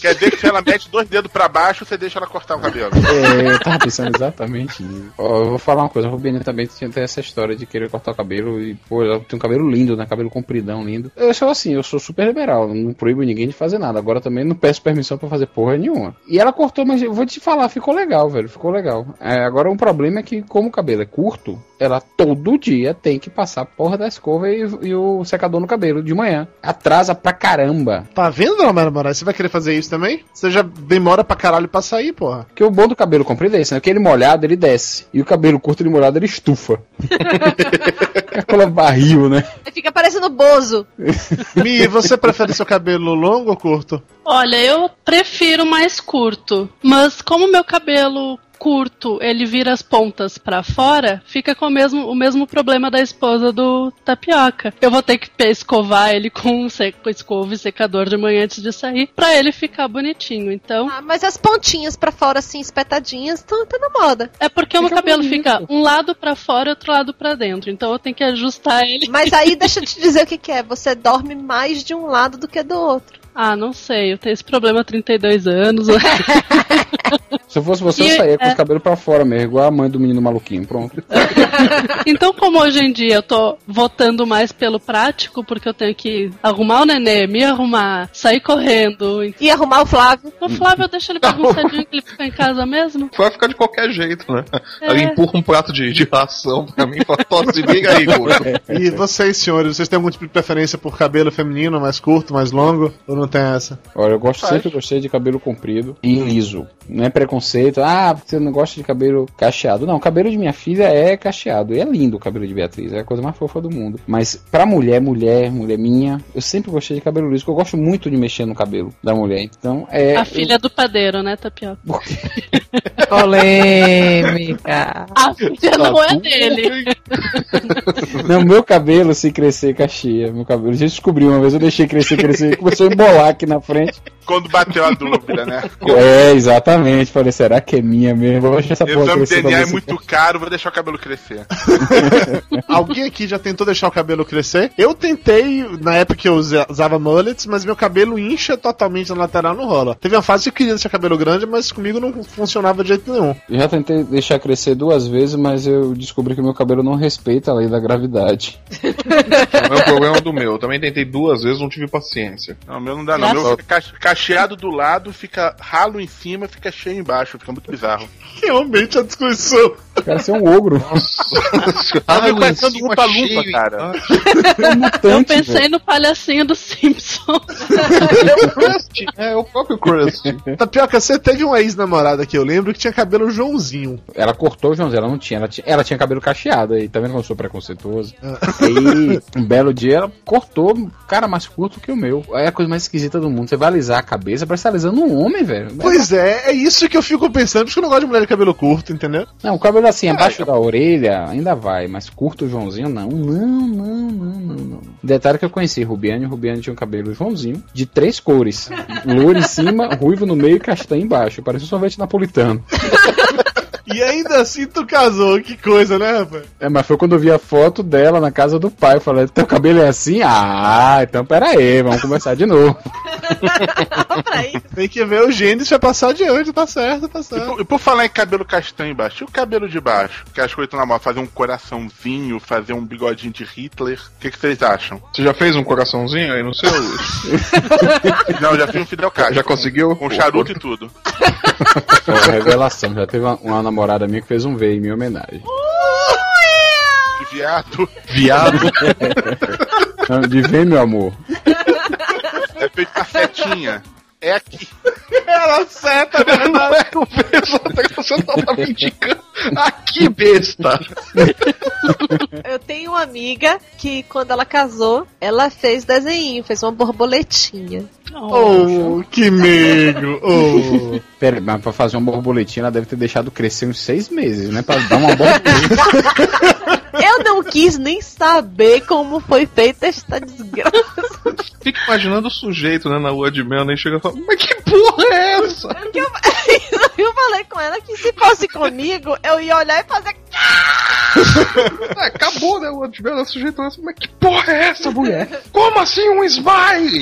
Quer dizer que se ela mete dois dedos pra baixo, você deixa ela cortar o cabelo. É, eu tava pensando exatamente nisso. Ó, eu vou falar uma coisa, a Rubiane também tinha até essa história de querer cortar o cabelo e, pô, ela tem um cabelo lindo, né? Cabelo compridão, lindo. Eu sou assim, eu sou super liberal, não proíbo ninguém de fazer nada. Agora também não peço permissão pra fazer porra nenhuma. E ela cortou, mas eu vou te falar, ficou legal, velho, ficou legal. É, agora um problema é que, como o cabelo é curto, ela todo dia tem que passar a porra da escova e, e o secador no cabelo de manhã. Atrasa pra caramba. Tá vendo, Dona Mara Moraes? Você vai querer fazer isso também? Você já demora pra caralho pra sair, porra. Porque o bom do cabelo comprido é esse, né? Que ele molhado, ele desce. E o cabelo curto e molhado, ele estufa. Aquela barril, né? Fica parecendo Bozo. Mi, você prefere seu cabelo longo ou curto? Olha, eu prefiro mais curto, mas como meu cabelo curto, ele vira as pontas pra fora, fica com o mesmo, o mesmo problema da esposa do tapioca. Eu vou ter que escovar ele com um sec, com escova e secador de manhã antes de sair, pra ele ficar bonitinho. Então, Ah, mas as pontinhas pra fora, assim, espetadinhas, estão tá na moda. é porque o meu cabelo bonito. fica um lado pra fora e outro lado pra dentro. Então eu tenho que ajustar ele. Mas aí, deixa eu te dizer o que, que é. Você dorme mais de um lado do que do outro. Ah, não sei, eu tenho esse problema há 32 anos. Se eu fosse você, eu E- saía com é. os cabelos pra fora mesmo, igual a mãe do menino maluquinho, pronto. Então, como hoje em dia eu tô votando mais pelo prático, porque eu tenho que arrumar o nenê, me arrumar, sair correndo. E arrumar o Flávio. O Flávio eu deixo ele bagunçadinho que ele fica em casa mesmo. Vai ficar de qualquer jeito, né? É. Ela empurra um prato de, de ração pra mim e fala, "Tó, se liga aí, gordo. E vocês, senhores, vocês têm algum tipo de preferência por cabelo feminino, mais curto, mais longo? Ou não tem essa? Olha, eu gosto, Faz. sempre gostei de cabelo comprido e liso. Não é preconceito, ah, porque você não gosta de cabelo cacheado. Não, o cabelo de minha filha é cacheado. E é lindo o cabelo de Beatriz, é a coisa mais fofa do mundo. Mas pra mulher, mulher, mulher minha, eu sempre gostei de cabelo liso, porque eu gosto muito de mexer no cabelo da mulher. Então é. A filha do padeiro, né, Tapioca? Polêmica. A filha não é dele. Não, meu cabelo se crescer cacheia. Meu cabelo. Já descobri uma vez, eu deixei crescer, crescer, começou a embolar aqui na frente. Quando bateu a dúvida, né? É, exatamente. Falei, será que é minha mesmo? Vou deixar essa porra Exame DNA é muito caro, vou deixar o cabelo crescer. Alguém aqui já tentou deixar o cabelo crescer? Eu tentei, na época que eu usa- usava mullets, mas meu cabelo incha totalmente na lateral, não rola. Teve uma fase que eu queria deixar cabelo grande, mas comigo não funcionava de jeito nenhum. Eu já tentei deixar crescer duas vezes, mas eu descobri que meu cabelo não respeita a lei da gravidade. Não é um problema do meu. Eu também tentei duas vezes, não tive paciência. Não, o meu não dá não. O meu fica cache- cacheado do lado, fica ralo em cima, fica cheio embaixo. Fica muito bizarro. Realmente a discussão. Cara, você é um ogro. Tá me parecendo lupa-lupa, cheio, cara. É um mutante, Eu pensei velho. no palhacinho do Simpson. É o próprio Crust. Tapioca, você teve uma ex-namorada que eu lembro que tinha cabelo Joãozinho. Ela cortou o Joãozinho, ela não tinha. Ela tinha, ela tinha cabelo cacheado aí, tá vendo como eu sou preconceituoso? Aí, um belo dia, ela cortou, cara, mais curto que o meu. É a coisa mais esquisita do mundo. Você vai alisar a cabeça, parece tá alisando um homem, velho. Pois é, é isso que eu fico pensando, por isso que eu não gosto de mulher de cabelo curto, entendeu? Não, o cabelo assim, abaixo da orelha, ainda vai, mas curto o Joãozinho, não. Não, não, não, não, não. Detalhe que eu conheci, Rubiane, Rubiane tinha um cabelo Joãozinho, de três cores. Louro em cima, ruivo no meio e castanho embaixo. Parecia um sorvete napolitano. E ainda assim tu casou, que coisa, né, rapaz? É, mas foi quando eu vi a foto dela na casa do pai. Eu falei, teu cabelo é assim? Ah, então pera aí, vamos começar de novo. Tem que ver o Gênesis vai passar adiante, tá certo, tá E certo. por, e por falar em cabelo castanho embaixo, e o cabelo de baixo? Que as coisas estão na moda, fazer um coraçãozinho, fazer um bigodinho de Hitler. O que, que vocês acham? Você já fez um coraçãozinho aí no seu? Não, eu já fiz um Fidel Castro. Já conseguiu? Com charuto e tudo. Foi uma revelação. Já teve uma, uma namorada minha que fez um V em minha homenagem. De viado. Viado. Não, De V, meu amor. É feito com a setinha. É aqui. Era certa, né? Não é o peso, você não tá me indicando. Aqui, besta. Eu tenho uma amiga que, quando ela casou, ela fez desenho, fez uma borboletinha. Oh, que medo. Oh. Pera, mas pra fazer uma borboletinha, ela deve ter deixado crescer uns seis meses, né? Pra dar uma borboleta. Eu não quis nem saber como foi feita esta desgraça. Fica imaginando o sujeito, né, na lua de mel, nem chega e fala, mas que porra é essa? Eu, eu falei com ela que se fosse comigo, eu ia olhar e fazer. É, acabou, né, a lua de mel, o sujeito fala assim, mas que porra é essa, mulher? Como assim um smile?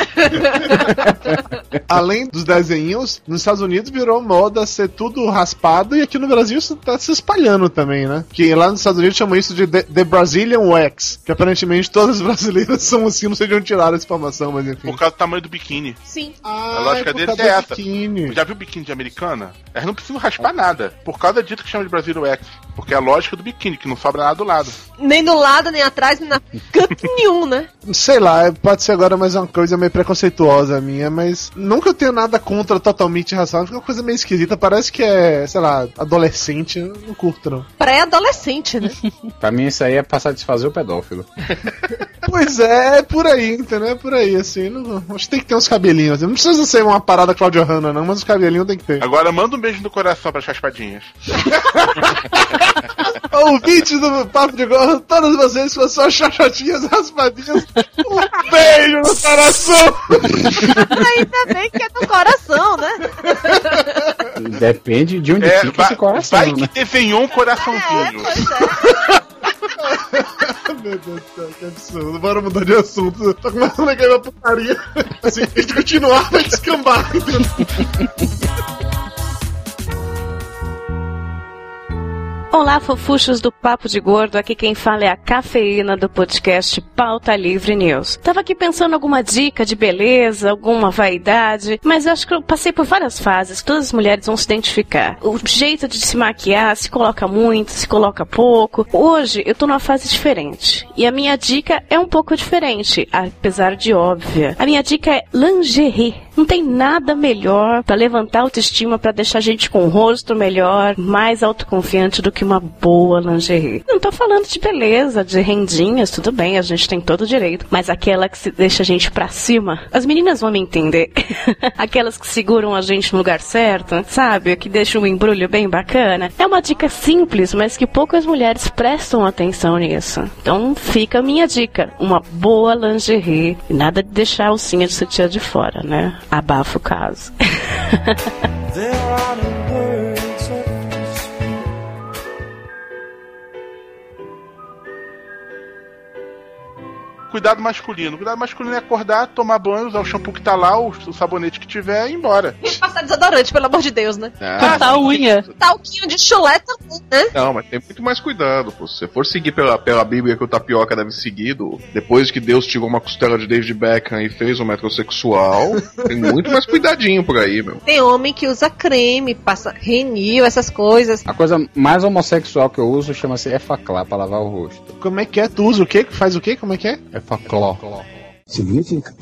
Além dos desenhos, nos Estados Unidos virou moda ser tudo raspado e aqui no Brasil isso tá se espalhando também, né? Que lá nos Estados Unidos chamam isso de The, the Brazilian Wax, que aparentemente todas as brasileiras são assim, não sei de onde tiraram essa informação, mas enfim. Por causa do tamanho do biquíni. Sim. Ah, A lógica é por deles é do essa. biquíni. Já viu o biquíni de americana? Elas não precisam raspar nada. Por causa disso que chama de Brasil Wax. Porque é a lógica do biquíni, que não sobra nada do lado. Nem do lado, nem atrás, nem na canto nenhum, né? Sei lá, pode ser agora mais uma coisa meio preconceituosa minha, mas nunca eu tenho nada contra totalmente ração, fica uma coisa meio esquisita, parece que é, sei lá, adolescente, eu não curto não. Pré-adolescente, né? pra mim, isso aí é passar a desfazer o pedófilo. Pois é, é por aí, entendeu? É por aí, assim, não, acho que tem que ter uns cabelinhos, não precisa ser uma parada Claudio Hanna não, mas os cabelinhos tem que ter. Agora manda um beijo no coração pras raspadinhas. Ouvintes do Papo de Gordo, todas vocês com suas xoxotinhas raspadinhas, um beijo no coração! Ainda bem que é do coração, né? Depende de onde É, fica vai, esse coração, vai que né? desenhou um coraçãozinho. Meu Deus do céu, que absurdo. Bora mudar de assunto. Tô começando a cair uma putaria. Assim, a gente continuar, vai descambar. Olá, fofuchos do Papo de Gordo. Aqui quem fala é a cafeína do podcast Pauta Livre News. Tava aqui pensando alguma dica de beleza, alguma vaidade, mas acho que eu passei por várias fases todas as mulheres vão se identificar. O jeito de se maquiar, se coloca muito, se coloca pouco. Hoje eu tô numa fase diferente. E a minha dica é um pouco diferente, apesar de óbvia. A minha dica é lingerie. Não tem nada melhor para levantar a autoestima, para deixar a gente com o rosto melhor, mais autoconfiante do que uma boa lingerie. Não tô falando de beleza, de rendinhas, tudo bem, a gente tem todo o direito, mas aquela que se deixa a gente pra cima. As meninas vão me entender. Aquelas que seguram a gente no lugar certo, sabe? Que deixam um embrulho bem bacana. É uma dica simples, mas que poucas mulheres prestam atenção nisso. Então fica a minha dica, uma boa lingerie e nada de deixar a alcinha de sutiã de fora, né? Abafa o caso. Cuidado masculino. Cuidado masculino é acordar, tomar banho, usar o shampoo que tá lá, o, o sabonete que tiver e ir embora. E passar desodorante, pelo amor de Deus, né? Cortar a unha. Talquinho de chulé também, né? Não, mas tem muito mais cuidado, pô. Se você for seguir pela, pela Bíblia que o tapioca deve seguir, do- depois que Deus tirou uma costela de David Beckham e fez um metrosexual, tem muito mais cuidadinho por aí, meu. Tem homem que usa creme, passa renil, essas coisas. A coisa mais homossexual que eu uso chama-se Efaclá pra lavar o rosto. Como é que é? Tu usa o quê? Faz o quê? Como é que é? Efacló. Significa?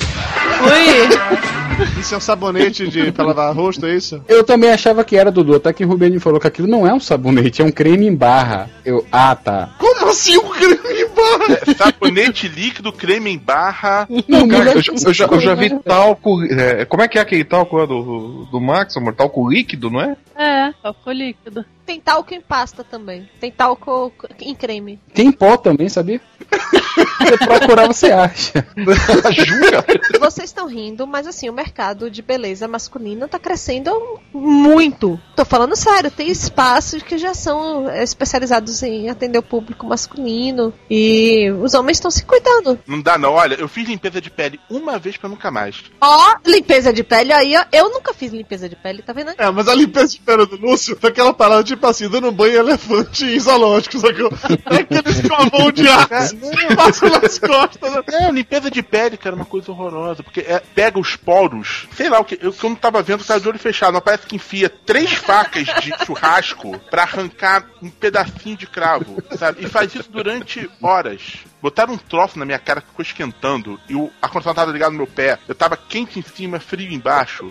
Ui! Isso é um sabonete de, pra lavar rosto, é isso? Eu também achava que era, Dudu, até que o Rubens falou que aquilo não é um sabonete, é um creme em barra. Eu, ah, tá. Como assim um creme em barra? É, sabonete líquido, creme em barra. Não, Cara, eu, já- eu já, eu já vi talco. é, como é que é aquele talco lá do, do Max, amor? Talco líquido, não é? É, álcool líquido. Tem talco em pasta também. Tem talco em creme. Tem pó também, sabia? você procurar, você acha. Jura? Vocês estão rindo, mas assim, o mercado de beleza masculina tá crescendo muito. Tô falando sério, tem espaços que já são especializados em atender o público masculino. E os homens estão se cuidando. Não dá não, olha, eu fiz limpeza de pele uma vez pra nunca mais. Ó, limpeza de pele aí, ó. Eu nunca fiz limpeza de pele, tá vendo? É, mas a limpeza de pele do Lúcio foi aquela parada tipo assim, dando banho em elefante em zoológico, sacou? É aquele escovão de ar, passa nas costas. né? É, limpeza de pele, cara, é uma coisa horrorosa. Porque é, pega os poros, sei lá, o que eu, que eu não tava vendo, tá de olho fechado, mas parece que enfia três facas de churrasco pra arrancar um pedacinho de cravo, sabe? E faz isso durante horas. Botaram um troço na minha cara que ficou esquentando e o ar-condicionado tava ligado no meu pé. Eu tava quente em cima, frio embaixo.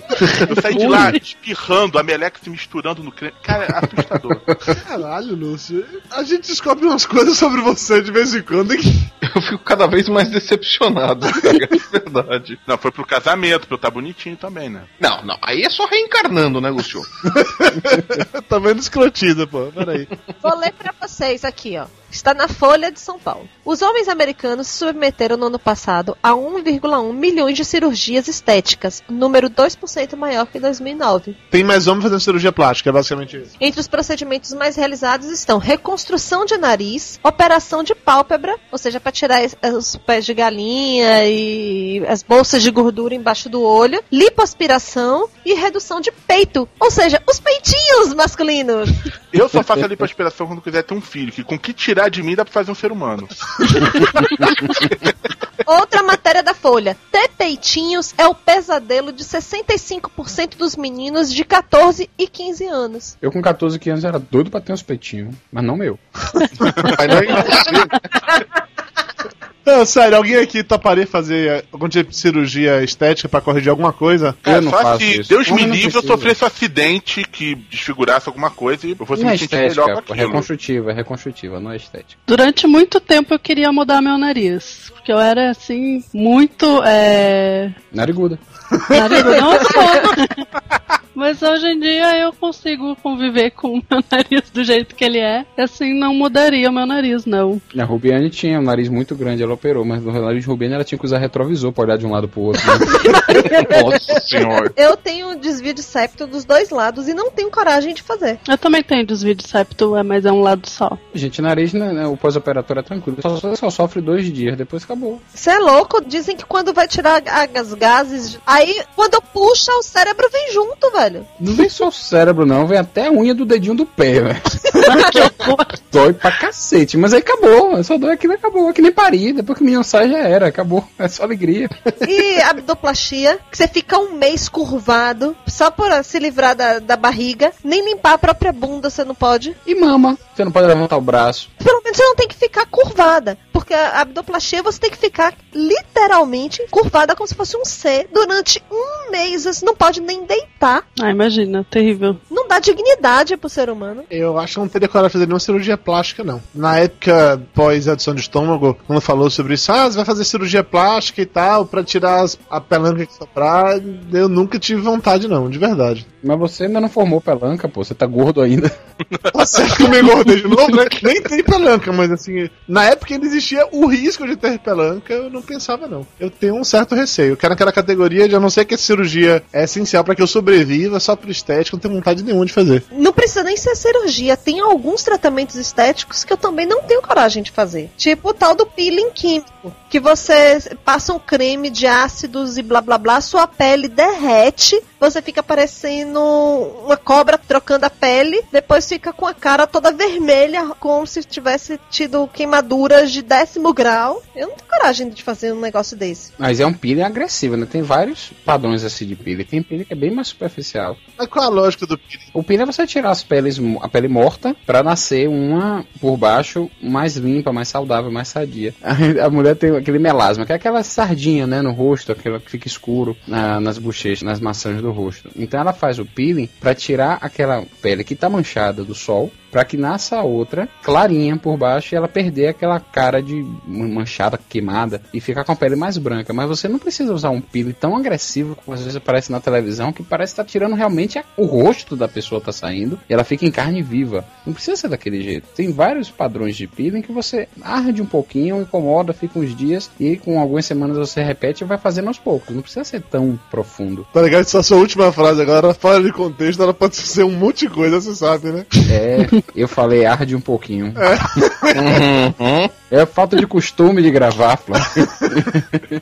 Eu saí de lá espirrando, a meleca se misturando no creme. Cara, é assustador. Caralho, Lúcio. A gente descobre umas coisas sobre você de vez em quando. hein? Eu fico cada vez mais decepcionado, cara. É verdade. Não, foi pro casamento, pra eu estar bonitinho também, né? Não, não. Aí é só reencarnando, né, Lúcio? tá vendo escrotida, pô. Peraí. Vou ler pra vocês aqui, ó. Está na Folha de São Paulo. Os homens americanos se submeteram no ano passado a 1,1 milhões de cirurgias estéticas, número 2% maior que em 2009. Tem mais homens fazendo cirurgia plástica, é basicamente isso. Entre os procedimentos mais realizados estão reconstrução de nariz, operação de pálpebra, ou seja, para tirar os pés de galinha e as bolsas de gordura embaixo do olho, lipoaspiração e redução de peito, ou seja, os peitinhos masculinos. Eu só faço a lipoaspiração quando quiser ter um filho, que com que tirar de mim dá pra fazer um ser humano. Outra matéria da Folha. Ter peitinhos é o pesadelo de 65% dos meninos de 14 e 15 anos. Eu com 14 anos era doido pra ter uns peitinhos, mas não meu. Mas não é Não, sério, alguém aqui toparia fazer algum tipo de cirurgia estética pra corrigir alguma coisa? É, só se Deus me Homem não livre eu sofresse um acidente que desfigurasse alguma coisa e eu fosse Não é me sentir melhor com estética, pô, aquilo. reconstrutiva, é reconstrutiva, não é estética. Durante muito tempo eu queria mudar meu nariz. Porque eu era, assim, muito. É... Nariguda. Nariguda não sou. Mas hoje em dia eu consigo conviver com o meu nariz do jeito que ele é. E assim, não mudaria o meu nariz, não. A Rubiane tinha um nariz muito grande, ela operou, mas no nariz de Rubiane ela tinha que usar retrovisor pra olhar de um lado pro outro. né? Nossa senhora. Eu tenho um desvio de septo dos dois lados e não tenho coragem de fazer. Eu também tenho desvio de septo, é, mas é um lado só. Gente, nariz, né, né, o pós-operatório é tranquilo. Só, só sofre dois dias, depois acabou. Você é louco? Dizem que quando vai tirar a- as gases, aí quando puxa o cérebro vem junto, velho. Não vem só o cérebro, não, vem até a unha do dedinho do pé, velho. Dói pra cacete, mas aí acabou. Só dói aquilo acabou. É que nem parir. Depois que o menino sai, já era, acabou. É só alegria. E abdoplastia, que você fica um mês curvado, só por se livrar da, da barriga, nem limpar a própria bunda você não pode. E mama, você não pode levantar o braço. Pelo menos você não tem que ficar curvada, porque a abdoplastia você tem que ficar literalmente curvada como se fosse um C durante um mês. Você não pode nem deitar. Ah, imagina, terrível. Não dá dignidade pro ser humano. Eu acho que eu não teria coragem de fazer nenhuma cirurgia plástica, não. Na época, pós-adição de estômago, quando falou sobre isso, ah, você vai fazer cirurgia plástica e tal, pra tirar as- a pelanca que sobrar, eu nunca tive vontade, não, de verdade. Mas você ainda não formou pelanca, pô. Você tá gordo ainda. Tá certo que eu me engordei de novo, né? Nem tem pelanca, mas assim, na época ainda existia o risco de ter pelanca, eu não pensava, não. Eu tenho um certo receio. Eu quero naquela categoria de a não ser que a cirurgia é essencial pra que eu sobreviva, só por estética, não tenho vontade nenhuma de fazer. Não precisa nem ser cirurgia. Tem alguns tratamentos estéticos que eu também não tenho coragem de fazer. Tipo o tal do peeling químico. Que você passa um creme de ácidos e blá blá blá, sua pele derrete, você fica parecendo uma cobra trocando a pele, depois fica com a cara toda vermelha, como se tivesse tido queimaduras de décimo grau. Eu não tenho coragem de fazer um negócio desse. Mas é um peeling agressivo, né? Tem vários padrões assim de peeling. Tem peeling que é bem mais superficial. Mas qual a lógica do peeling? O peeling é você tirar as peles, a pele morta pra nascer uma por baixo mais limpa, mais saudável, mais sadia. A, a mulher tem aquele melasma, que é aquela sardinha, né, no rosto, aquela que fica escuro na- nas bochechas, nas maçãs do rosto. Então ela faz o peeling pra tirar aquela pele que tá manchada do sol, pra que nasça outra clarinha por baixo e ela perder aquela cara de manchada, queimada e ficar com a pele mais branca. Mas você não precisa usar um peeling tão agressivo como às vezes aparece na televisão, que parece estar tirando realmente a- o rosto da pessoa tá saindo e ela fica em carne viva. Não precisa ser daquele jeito. Tem vários padrões de peeling que você arde um pouquinho, incomoda, fica uns dias e com algumas semanas você repete e vai fazendo aos poucos. Não precisa ser tão profundo. Tá ligado? Essa sua última frase agora, fora de contexto, ela pode ser um monte de coisa, você sabe, né? É, eu falei arde um pouquinho. É falta de costume de gravar, Flávio.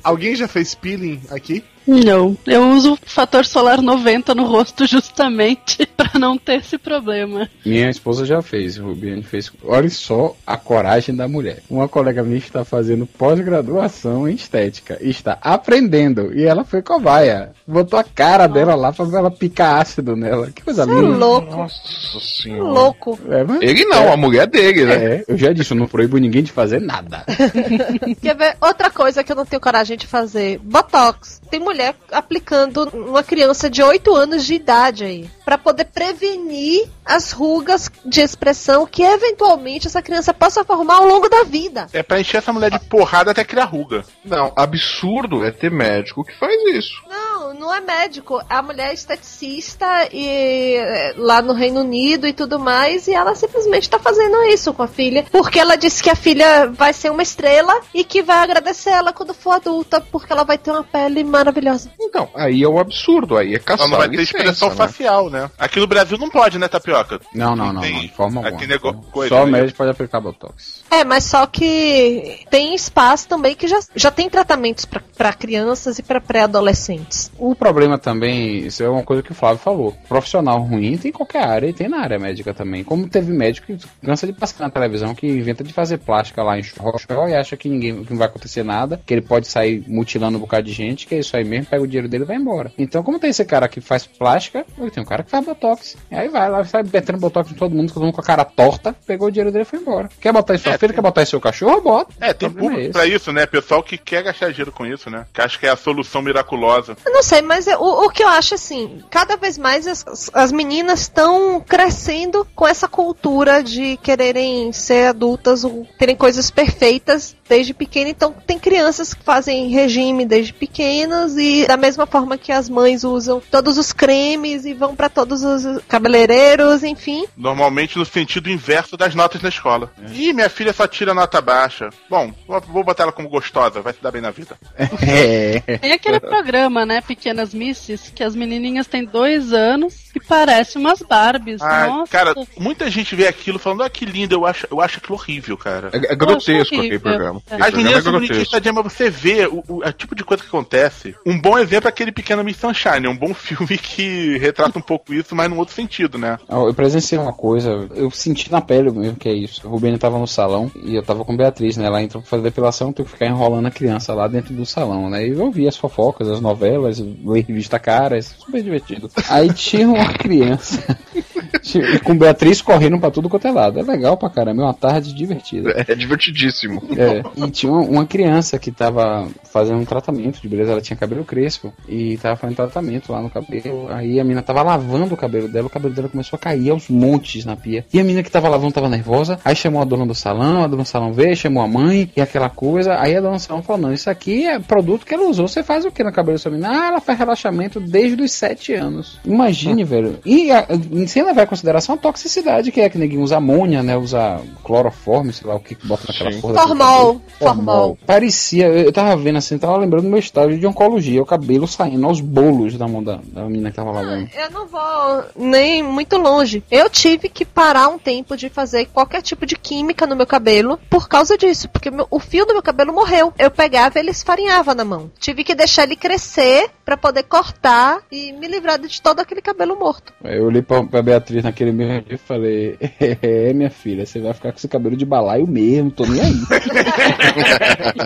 Alguém já fez peeling aqui? Não, eu uso fator solar 90 no rosto justamente pra não ter esse problema. Minha esposa já fez, Rubiane fez. Olha só a coragem da mulher. Uma colega minha está fazendo pós-graduação em estética e está aprendendo. E ela foi cobaia. Botou a cara dela lá pra ela picar ácido nela. Que coisa Você é linda. louco. Nossa senhora. Louco. É, mas- Ele não, a mulher dele, né? É, eu já disse, eu não proíbo ninguém de fazer nada. Quer ver outra coisa que eu não tenho coragem de fazer? Botox. Tem mulher aplicando uma criança de 8 anos de idade aí. Pra poder prevenir as rugas de expressão que eventualmente essa criança possa formar ao longo da vida. É pra encher essa mulher de porrada até criar ruga. Não, absurdo é ter médico que faz isso. Não, não é médico. A mulher é esteticista e é, lá no Reino Unido e tudo mais, e ela simplesmente tá fazendo isso com a filha, porque ela disse que a filha vai ser uma estrela e que vai agradecer ela quando for adulta, porque ela vai ter uma pele maravilhosa. Então, aí é o absurdo, aí é caçar Ela não vai ter expressão né? facial, né? Aqui no Brasil não pode, né, Tapioca? Não, não, não, Tem- não, forma aqui alguma. nego- coisa, Só o né? médico pode aplicar Botox. É, mas só que tem espaço também que já, já tem tratamentos para crianças e para pré-adolescentes. O problema também, isso é uma coisa que o Flávio falou. Profissional ruim tem em qualquer área e tem na área médica também. Como teve médico que cansa de passar na televisão que inventa de fazer plástica lá em Rochelle e acha que ninguém que não vai acontecer nada, que ele pode sair mutilando um bocado de gente, que é isso aí mesmo, pega o dinheiro dele e vai embora. Então, como tem esse cara que faz plástica, tem um cara que faz botox. E aí vai lá, sai metendo botox em todo mundo, todo mundo com a cara torta, pegou o dinheiro dele e foi embora. Quer botar em sua filha, quer botar em seu cachorro, bota. É, tem público esse. pra isso, né? Pessoal que quer gastar dinheiro com isso, né? Que acha que é a solução miraculosa. Eu não sei, mas é- o, o que eu acho assim, cada vez mais as, as meninas estão crescendo com essa cultura de quererem ser adultas, ou terem coisas perfeitas desde pequena. Então tem crianças que fazem regime desde pequenas e da mesma forma que as mães usam todos os cremes e vão pra todos os cabeleireiros, enfim. Normalmente no sentido inverso das notas na escola. Ih, minha filha só tira nota baixa. Bom, vou- vou botar ela como gostosa, vai se dar bem na vida. É. Tem aquele programa, né, Pequenas Misses, que as menininhas têm dois anos e parecem umas Barbies. Ah, Nossa. cara, muita gente vê aquilo falando, ah, que lindo, eu acho, eu acho aquilo horrível, cara. É, é grotesco aquele programa. É. As programa meninas é são bonitinhas, mas você vê o, o- o tipo de coisa que acontece. Um bom exemplo é aquele Pequeno Miss Sunshine, é um bom filme que retrata um pouco isso, mas num outro sentido, né? Ó, Eu presenciei uma coisa, eu senti na pele mesmo que é isso. O Rubens tava no salão e eu tava com a Beatriz, né? Ela entrou pra fazer depilação, tem que ficar enrolando a criança lá dentro do salão, né? E eu vi as fofocas, as novelas, ler revista cara, é super divertido. Aí tinha uma criança tinha- com Beatriz correndo pra tudo quanto é lado. É legal pra caramba, é uma tarde divertida. É divertidíssimo. É, e tinha uma, criança que tava fazendo um tratamento de beleza, ela tinha cabelo crespo e tava fazendo tratamento lá no cabelo. Aí a menina tava lavando o cabelo dela, o cabelo dela começou a cair aos montes na pia. E a menina que tava lavando tava nervosa, aí chamou a dona do salão, a dona do salão veio, chamou a mãe e aquela coisa. Aí a dona do salão falou: Não, isso aqui é produto que ela usou. Você faz o que no cabelo da sua menina? Ah, ela faz relaxamento desde os 7 anos. Imagine, velho. E a, sem levar em consideração a toxicidade, que é que ninguém usa amônia, né? Usa cloroforme, sei lá o que que bota naquela Sim. porra. cabelo. formol. Parecia, eu eu tava vendo assim, tava lembrando do meu estágio de oncologia, o cabelo saindo aos bolos da mão da, da menina que tava lavando. Eu não vou nem muito longe. Eu tive que parar um tempo de fazer qualquer tipo de química no meu cabelo por causa disso, porque meu- o fio do meu cabelo morreu. Eu pegava e ele esfarinhava na mão. Tive que deixar ele crescer pra poder cortar e me livrar de todo aquele cabelo morto. Eu olhei pra, pra Beatriz naquele mesmo dia e falei: É, minha filha, você vai ficar com esse cabelo de balaio mesmo, tô nem aí.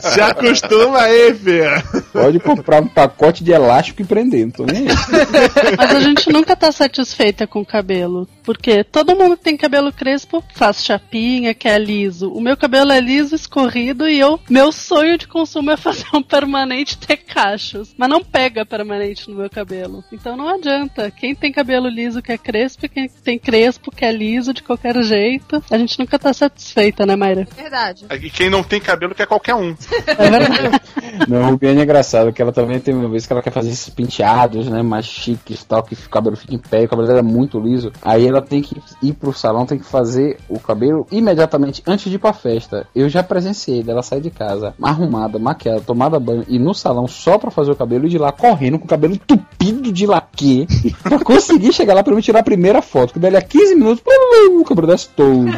Se acostuma aí, filha. Pode comprar um pacote de elástico e prender, não tô nem aí. Mas a gente nunca tá satisfeita com o cabelo. Porque todo mundo que tem cabelo crespo faz chapinha, que é liso. O meu cabelo é liso, escorrido, e eu. Meu sonho de consumo é fazer um permanente ter cachos. Mas não pega permanente no meu cabelo. Então não adianta. Quem tem cabelo liso que é crespo, e quem tem crespo que é liso de qualquer jeito. A gente nunca tá satisfeita, né, Mayra? Verdade. E quem não tem cabelo quer qualquer um. É verdade. Não, Rubiane é engraçado, que ela também tem uma vez que ela quer fazer esses penteados, né, mais chiques e tal, que o cabelo fica em pé, o cabelo dela é muito liso. Aí ela tem que ir pro salão, tem que fazer o cabelo imediatamente antes de ir pra festa. Eu já presenciei dela sair de casa, arrumada, maquiada, tomada banho, e no salão só pra fazer o cabelo e de lá correndo com o cabelo entupido de laque pra conseguir chegar lá pra me tirar a primeira foto, que dali a 15 minutos, o cabelo desce todo.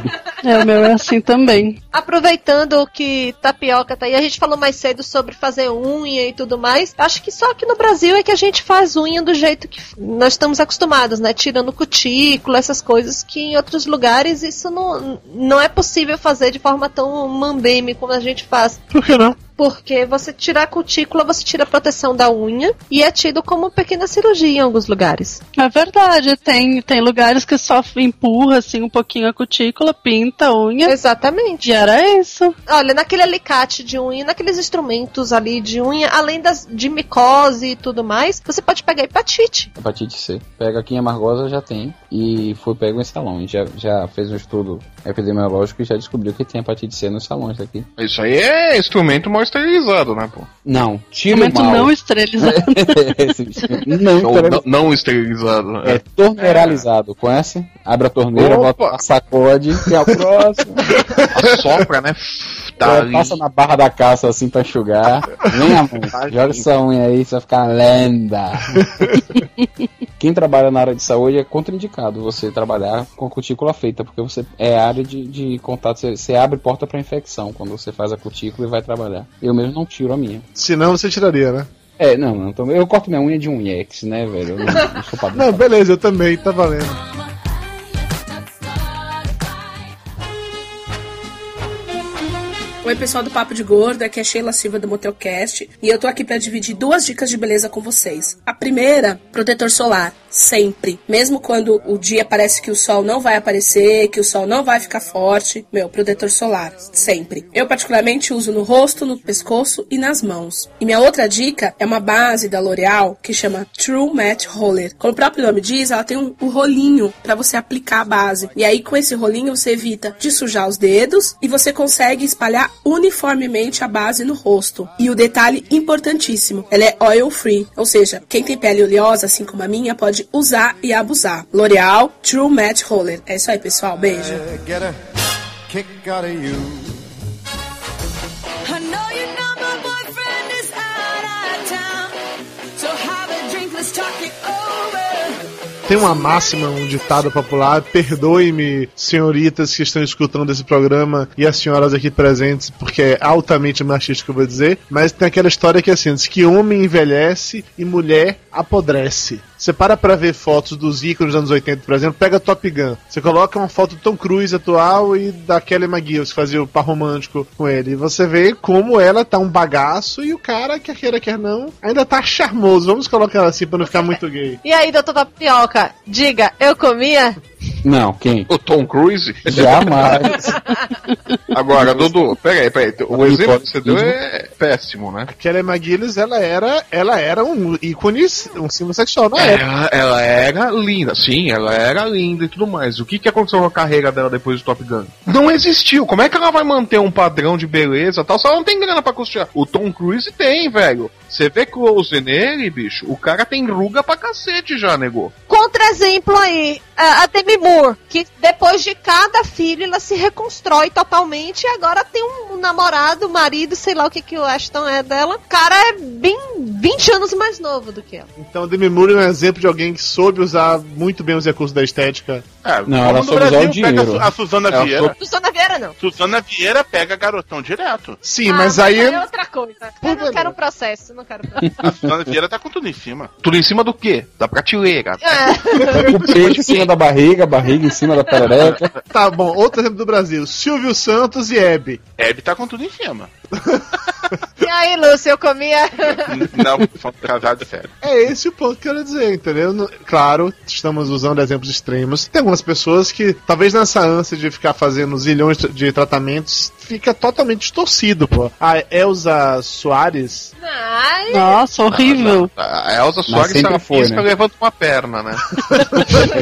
É, o meu é assim também. Aproveitando que tapioca tá aí, a gente falou mais cedo sobre fazer unha e tudo mais. Acho que só aqui no Brasil é que a gente faz unha do jeito que nós estamos acostumados, né? Tirando cutícula, essas coisas que em outros lugares isso não, não é possível fazer de forma tão mambeme como a gente faz. Por que não? Porque você tirar a cutícula, você tira a proteção da unha e é tido como pequena cirurgia em alguns lugares. É verdade, tem, tem lugares que só empurra assim um pouquinho a cutícula, pinta a unha. Exatamente. E era isso. Olha, naquele alicate de unha, naqueles instrumentos ali de unha, além das, de micose e tudo mais, você pode pegar hepatite. Hepatite C. Pega aqui em Amargosa já tem. E foi pego em salão. Já, já fez um estudo epidemiológico e já descobriu que tem hepatite C nos salões daqui. Isso aí é instrumento mal esterilizado, né, pô? Não, tira o Momento mal. não esterilizado. não, Ou esterilizado. não, não esterilizado. né? É torneiralizado, conhece? Abre a torneira, Opa! bota, sacode, que é o próximo. Assopra, né? Tá É, passa na barra da caça assim pra enxugar. Vem a mão, joga essa unha aí, você vai ficar uma lenda. Quem trabalha na área de saúde é contraindicado você trabalhar com a cutícula feita, porque você é área de, de contato, você, você abre porta pra infecção quando você faz a cutícula e vai trabalhar. Eu mesmo não tiro a minha. Se não, você tiraria, né? É, não, não eu corto minha unha de unhex, né, velho? Eu não, não sou padrão. Não, beleza, eu também, tá valendo. Oi, pessoal do Papo de Gordo, aqui é Sheila Silva do Motelcast e eu tô aqui pra dividir duas dicas de beleza com vocês. A primeira, protetor solar, sempre. Mesmo quando o dia parece que o sol não vai aparecer, que o sol não vai ficar forte, meu, protetor solar, sempre. Eu particularmente uso no rosto, no pescoço e nas mãos. E minha outra dica é uma base da L'Oreal que chama True Matte Roller. Como o próprio nome diz, ela tem um, um rolinho pra você aplicar a base. E aí com esse rolinho você evita de sujar os dedos e você consegue espalhar uniformemente a base no rosto. E o detalhe importantíssimo, ela é oil free, ou seja, quem tem pele oleosa assim como a minha pode usar e abusar. L'Oreal True Matte Roller. É isso aí, pessoal. Beijo. Tem uma máxima, um ditado popular, perdoe-me, senhoritas que estão escutando esse programa e as senhoras aqui presentes, porque é altamente machista que eu vou dizer, mas tem aquela história que é assim, diz que homem envelhece e mulher apodrece. Você para pra ver fotos dos ícones dos anos 80, por exemplo, pega Top Gun. Você coloca uma foto Tom Cruise atual e da Kelly McGillis, que fazia o par romântico com ele. E você vê como ela tá um bagaço e o cara, quer queira, quer não, ainda tá charmoso. Vamos colocar assim pra não ficar muito gay. E aí, doutor Tapioca, diga, eu comia? Não, quem? O Tom Cruise? Jamais. Agora, Dudu, peraí, peraí. O Nicole exemplo que você deu é péssimo, né? Kelly McGillis, ela era, ela era um ícone, um símbolo sexual na época. Ela, era linda, sim, ela era linda e tudo mais. O que, que aconteceu com a carreira dela depois do Top Gun? Não existiu. Como é que ela vai manter um padrão de beleza e tal se ela não tem grana pra custear? O Tom Cruise tem, velho. Você vê close nele, bicho, o cara tem ruga pra cacete já, negou. Contra-exemplo aí, a a Demi Moore, que depois de cada filho ela se reconstrói totalmente e agora tem um namorado, marido, sei lá o que, que o Ashton é dela. O cara é bem 20 anos mais novo do que ela. Então, Demi Moore é um exemplo de alguém que soube usar muito bem os recursos da estética. É, Não, ela soube usar Brasil o pega a dinheiro. Su- a Suzana Ela Vieira. Susana Vieira não. Suzana Vieira pega garotão direto. Sim, mas aí. é outra coisa. Eu não quero processo, não quero processo. A Suzana Vieira tá com tudo em cima. Tudo em cima do quê? Da prateleira. É. O peito em cima da barriga, a barriga em cima da perereca. Tá bom, outro exemplo do Brasil: Silvio Santos e Hebe. Hebe tá com tudo em cima. E aí, Lúcio, eu comia. Não, são casados sério. É esse o ponto que eu quero dizer, entendeu? Claro, estamos usando exemplos extremos. Tem algumas pessoas que, talvez nessa ânsia de ficar fazendo zilhões de tratamentos, fica totalmente distorcido, pô. A Elza Soares. Ai, Nossa, horrível. A Elza Soares, sempre ela foi, né? levanta uma perna, né?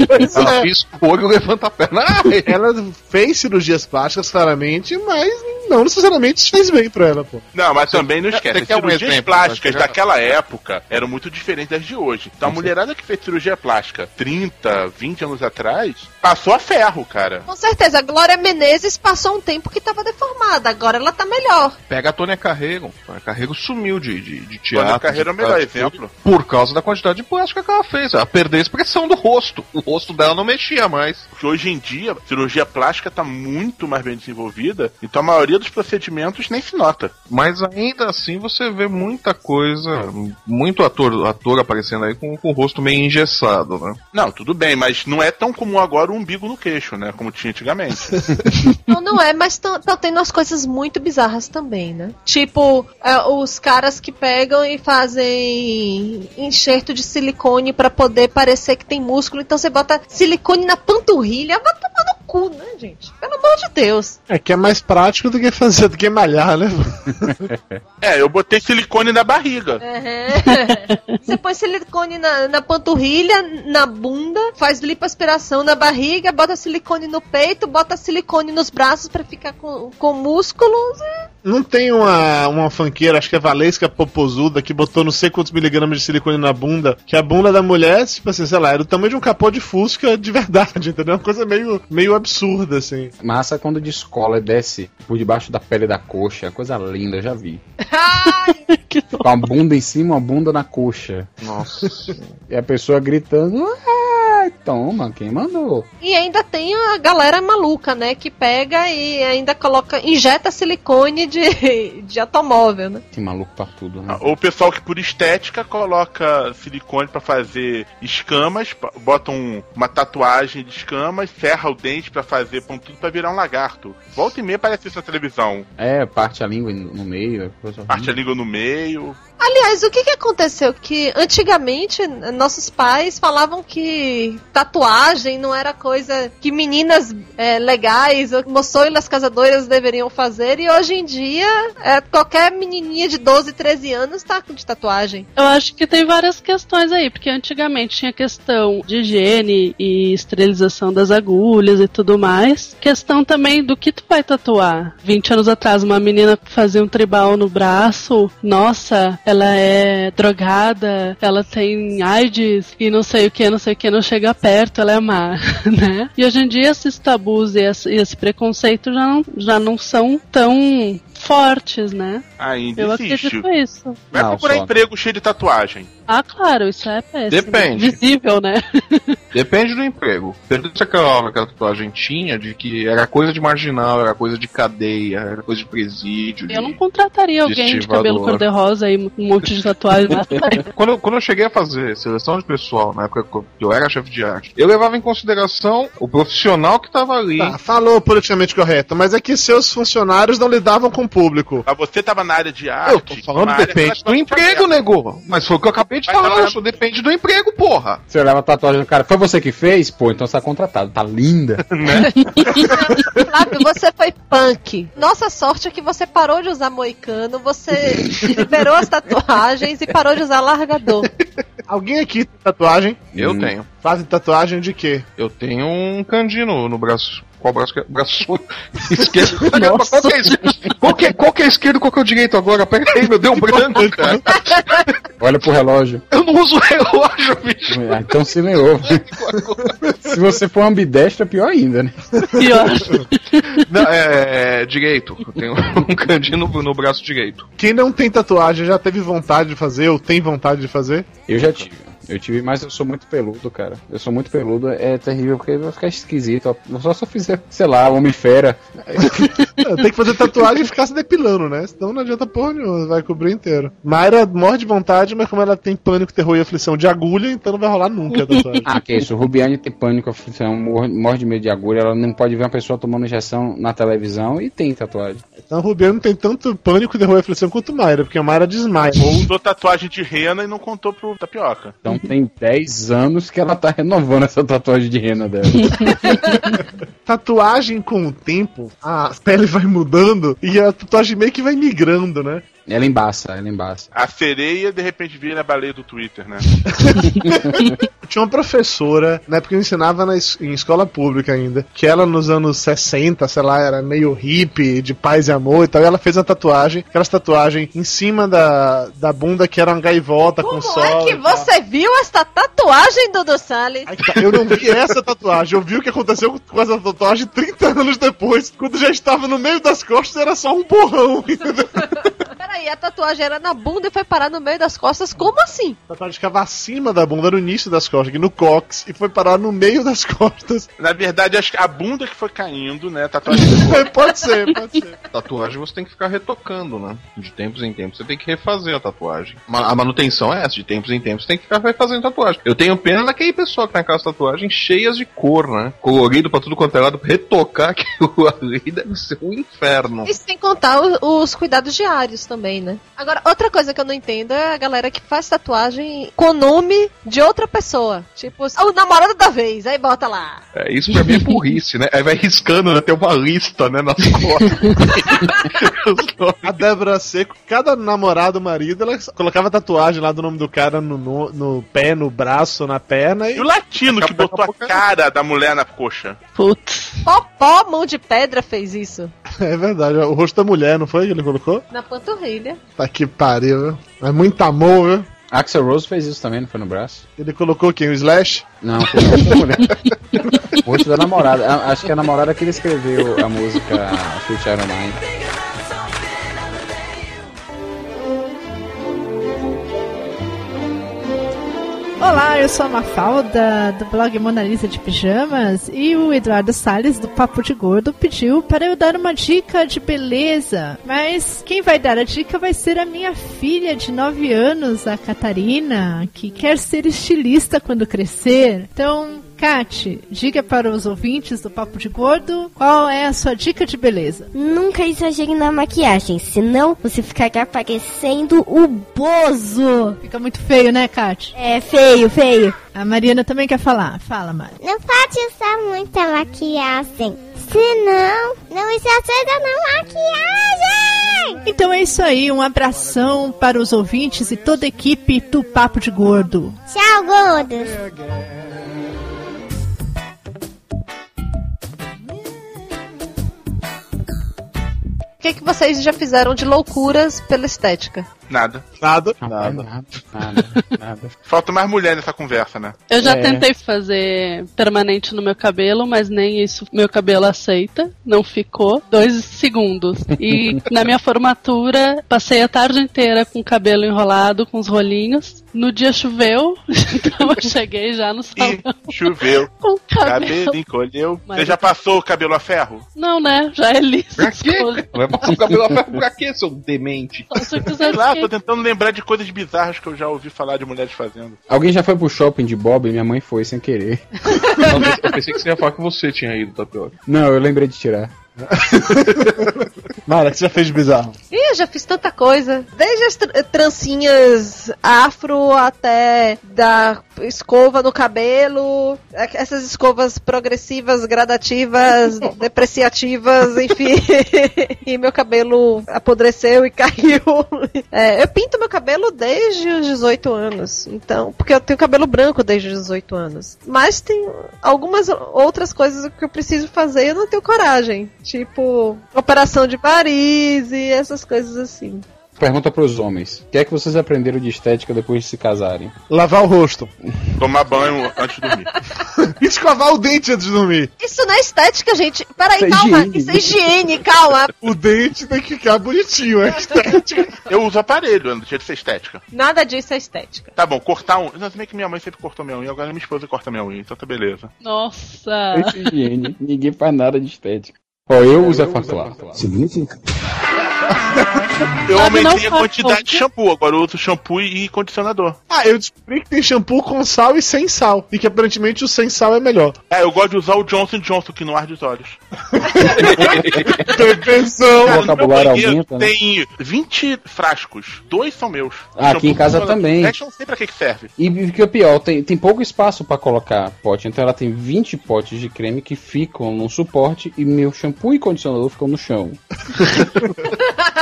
Pois ela é. pisca o olho, levanta a perna. Ai, Ela fez cirurgias plásticas, claramente, mas não necessariamente fez bem pra ela, pô. Não, mas também não esquece. você As um cirurgias exemplo, plásticas daquela época eram muito diferentes das de hoje. Então a mulherada que fez cirurgia plástica 30, 20 anos atrás, passou a ferro, cara. Com certeza, a Glória Menezes passou um tempo que tava deformada, agora ela tá melhor. Pega a Tônia Carreiro. A Tônia Carreiro sumiu de, de, de teatro. Tônia Carreiro é o melhor exemplo. Por causa da quantidade de plástica que ela fez. Ela perdeu a expressão do rosto. O rosto dela não mexia mais. Porque hoje em dia, a cirurgia plástica tá muito mais bem desenvolvida, então a maioria dos procedimentos nem se nota. Mas ainda assim você vê muita coisa, muito ator, ator aparecendo aí com, com o rosto meio engessado, né? Não, tudo bem, mas não é tão comum agora o umbigo no queixo, né? Como tinha antigamente. Não, não é, mas estão tendo umas coisas muito bizarras também, né? Tipo, é, os caras que pegam e fazem enxerto de silicone pra poder parecer que tem músculo, então você bota silicone na panturrilha, vai tomar no cu, né, gente? Pelo amor de Deus. É que é mais prático do que fazer, do que malhar, né? é, eu botei silicone na barriga. É. Você põe silicone na, na panturrilha, na bunda, faz lipoaspiração na barriga, bota silicone no peito, bota silicone nos braços pra ficar com, com músculos. e- Não tem uma, uma fanqueira, acho que é Valesca Popozuda, que botou não sei quantos miligramas de silicone na bunda, que a bunda da mulher, tipo assim, sei lá, era do tamanho de um capô de fusca de verdade, entendeu? Uma coisa meio, meio absurda, assim. Massa quando descola e desce por debaixo da pele da coxa. Coisa linda, já vi. Com a bunda em cima, a bunda na coxa. Nossa. E a pessoa gritando. "Ah, toma, quem mandou? E ainda tem a galera maluca, né? Que pega e ainda coloca, injeta silicone de, de automóvel, né? Tem maluco pra tudo, né? O pessoal que por estética coloca silicone pra fazer escamas, bota um- uma tatuagem de escamas, serra o dente pra fazer pão tudo pra virar um lagarto. Volta e meia aparece isso na televisão. É, parte a língua no no meio. Coisa Parte a língua no meio. Aliás, o que que aconteceu? Que antigamente nossos pais falavam que tatuagem não era coisa que meninas é, legais ou moçoilas casadoras deveriam fazer e hoje em dia é, qualquer menininha de 12, 13 anos tá de tatuagem. Eu acho que tem várias questões aí, porque antigamente tinha questão de higiene e esterilização das agulhas e tudo mais. Questão também do que tu vai tatuar. 20 anos atrás, uma menina fazia um tribal no braço, nossa, ela é drogada, ela tem AIDS e não sei o que, não sei o que, não chega perto, ela é má, né? E hoje em dia esses tabus e esse, preconceito já não, já não são tão fortes, né? Ainda Eu existe. acredito nisso. Vai Não, procurar só. emprego cheio de tatuagem. Ah, claro, isso é péssimo. Depende. Visível, né? Depende do emprego. Se aquela, aquela tatuagem tinha de que era coisa de marginal, era coisa de cadeia, era coisa de presídio. de- Eu não contrataria alguém de estivador. cabelo cor-de-rosa e um monte de tatuagem na quando, eu- quando eu cheguei a fazer seleção de pessoal, na época que eu era chefe de arte, eu levava em consideração o profissional que tava ali. Tá, falou politicamente correto, mas é que seus funcionários não lidavam com público. Mas você tava na área de arte. Eu tô falando, depende do emprego, nego. Mas foi o que eu acabei de Vai falar, depende do emprego, porra. Você olhava a tatuagem do cara, foi você que fez? Pô, então você tá contratado, tá linda. Flávio, você foi punk. Nossa sorte é que você parou de usar moicano, você liberou as tatuagens e parou de usar largador. Alguém aqui tem tatuagem? Eu Hum. tenho. Fazem tatuagem de quê? Eu tenho um candino no braço. Qual braço que é? Braço esquerdo. Caramba, qual que é esquerdo? Qual que é, qual que é esquerdo qual que é o direito agora? Pera aí, meu, deu um branco, cara. Olha pro relógio. Eu não uso relógio, bicho. Ah, então se lerou. se você for ambidestro, é pior ainda, né? Pior. Não, é, direito. Eu tenho um candino no, no braço direito. Quem não tem tatuagem já teve vontade de fazer ou tem vontade de fazer? Eu já tive. Eu tive, mas eu sou muito peludo, cara. Eu sou muito peludo, é terrível, porque vai ficar esquisito. ó. Só se eu fizer, sei lá, Homem-Fera. Tem que fazer tatuagem e ficar se depilando, né? Senão não adianta porra nenhuma, vai cobrir inteiro. Mayra morre de vontade, mas como ela tem pânico, terror e aflição de agulha, então não vai rolar nunca a tatuagem. Ah, que isso. Rubiane tem pânico, aflição, morre, de medo de agulha. Ela não pode ver uma pessoa tomando injeção na televisão e tem tatuagem. Então a Rubiano tem tanto pânico, terror e aflição quanto Mayra, porque a Mayra desmaia. Ou usou tatuagem de rena e não contou pro tapioca. Então tem 10 anos que ela tá renovando essa tatuagem de rena dela. Tatuagem com o tempo, a pele vai mudando e a tatuagem meio que vai migrando, né? Ela embaça, ela embaça. A sereia, de repente, vira a baleia do Twitter, né? Tinha uma professora, na época eu ensinava na em escola pública ainda, que ela nos anos 60, sei lá, era meio hippie, de paz e amor e tal, e ela fez uma tatuagem, aquelas tatuagem em cima da, da bunda que era uma gaivota com Como sol. é que você viu esta tatuagem, Dudu Salles? Eu não vi essa tatuagem, eu vi o que aconteceu com essa tatuagem 30 anos depois, quando já estava no meio das costas, era só um borrão. entendeu? Peraí, a tatuagem era na bunda e foi parar no meio das costas, como assim? A tatuagem ficava acima da bunda, no início das costas, aqui no cox, e foi parar no meio das costas. Na verdade, acho que a bunda que foi caindo, né? a Tatuagem. pode ser, pode ser. Tatuagem você tem que ficar retocando, né? De tempos em tempos você tem que refazer a tatuagem. A manutenção é essa, de tempos em tempos você tem que ficar refazendo tatuagem. Eu tenho pena daquele pessoal que tem aquelas tatuagens cheias de cor, né? Colorido pra tudo quanto é lado, retocar aquilo ali deve ser um inferno. E sem contar os cuidados diários também, né? Agora, outra coisa que eu não entendo é a galera que faz tatuagem com o nome de outra pessoa. Tipo, o namorado da vez, aí bota lá. É, isso pra mim é burrice, né? Aí vai riscando, né? Tem uma lista, né? Nas costas. A Débora Seco, cada namorado, marido, ela colocava tatuagem lá do nome do cara no, no, no pé, no braço, na perna. E o latino que botou a cara da mulher na coxa. Putz. Popó, mão de pedra, fez isso. É verdade, o rosto da mulher, não foi que ele colocou? Na panturrilha. Tá que pariu, viu? É muito amor, viu? Axel Rose fez isso também, não foi no braço? Ele colocou quem? O Slash? Não, foi o rosto da mulher. O rosto da namorada. A- Acho que a namorada que ele escreveu a música Sweet Iron Mine. Olá, eu sou a Mafalda, do blog Mona Lisa de Pijamas, e o Eduardo Salles, do Papo de Gordo, pediu para eu dar uma dica de beleza. Mas quem vai dar a dica vai ser a minha filha de 9 anos, a Catarina, que quer ser estilista quando crescer. Então, Kate, diga para os ouvintes do Papo de Gordo qual é a sua dica de beleza. Nunca exagere na maquiagem, senão você ficará parecendo o Bozo. Fica muito feio, né, Kate? É feio, feio. A Mariana também quer falar. Fala, Mari. Não pode usar muita maquiagem, senão não exagera na maquiagem. Então é isso aí, um abração para os ouvintes e toda a equipe do Papo de Gordo. Tchau, gordos. Que, que vocês já fizeram de loucuras pela estética? Nada. Nada. Nada. Nada. Nada. Falta mais mulher nessa conversa, né? Eu já É. tentei fazer permanente no meu cabelo, mas nem isso meu cabelo aceita. Não ficou. Dois segundos. E na minha formatura, passei a tarde inteira com o cabelo enrolado, com os rolinhos. No dia choveu, então eu cheguei já no salão. Choveu, Com cabelo. cabelo encolheu. Mas Você já passou o cabelo a ferro? Não, né? Já é liso. Pra quê? Vai passar o cabelo a ferro pra quê, seu demente? Se eu Sei quiser lá, tô tentando lembrar de coisas bizarras que eu já ouvi falar de mulheres fazendo. Alguém já foi pro shopping de Bob? Minha mãe foi sem querer. Eu pensei que você ia falar que você tinha ido, Tapioca. Não, eu lembrei de tirar. Mara, o que você já fez de bizarro? Ih, eu já fiz tanta coisa. Desde as tr- trancinhas afro até da escova no cabelo, é- essas escovas progressivas, gradativas, depreciativas, enfim. e meu cabelo apodreceu e caiu. É, eu pinto meu cabelo desde os 18 anos. Então, porque eu tenho cabelo branco desde os 18 anos. Mas tem algumas outras coisas que eu preciso fazer e eu não tenho coragem. Tipo, operação de Paris e essas coisas assim. Pergunta pros homens: O que é que vocês aprenderam de estética depois de se casarem? Lavar o rosto. Tomar banho antes de dormir. Escovar o dente antes de dormir. Isso não é estética, gente. Peraí, Isso é calma. higiene. Isso é higiene, calma. O dente tem que ficar bonitinho, é estética. Eu uso aparelho, não deixa de ser estética. Nada disso é estética. Tá bom, cortar um. Não, também que minha mãe sempre cortou minha unha, agora minha esposa corta minha unha, então tá beleza. Nossa. Esse higiene. Ninguém faz nada de estética. Ó, eu uso a Faclar. Significa? Eu aumentei a quantidade de shampoo, agora eu uso shampoo e condicionador. Ah, eu descobri que tem shampoo com sal e sem sal. E que aparentemente o sem sal é melhor. É, eu gosto de usar o Johnson Johnson que não arde os olhos. Perfeição. O vocabulário aumenta, né? Tem 20 frascos, dois são meus. Ah, aqui em casa também. Eu não sei pra que que serve. E o que é pior, tem, tem pouco espaço pra colocar pote. Então ela tem 20 potes de creme que ficam no suporte e meu shampoo e condicionador ficam no chão.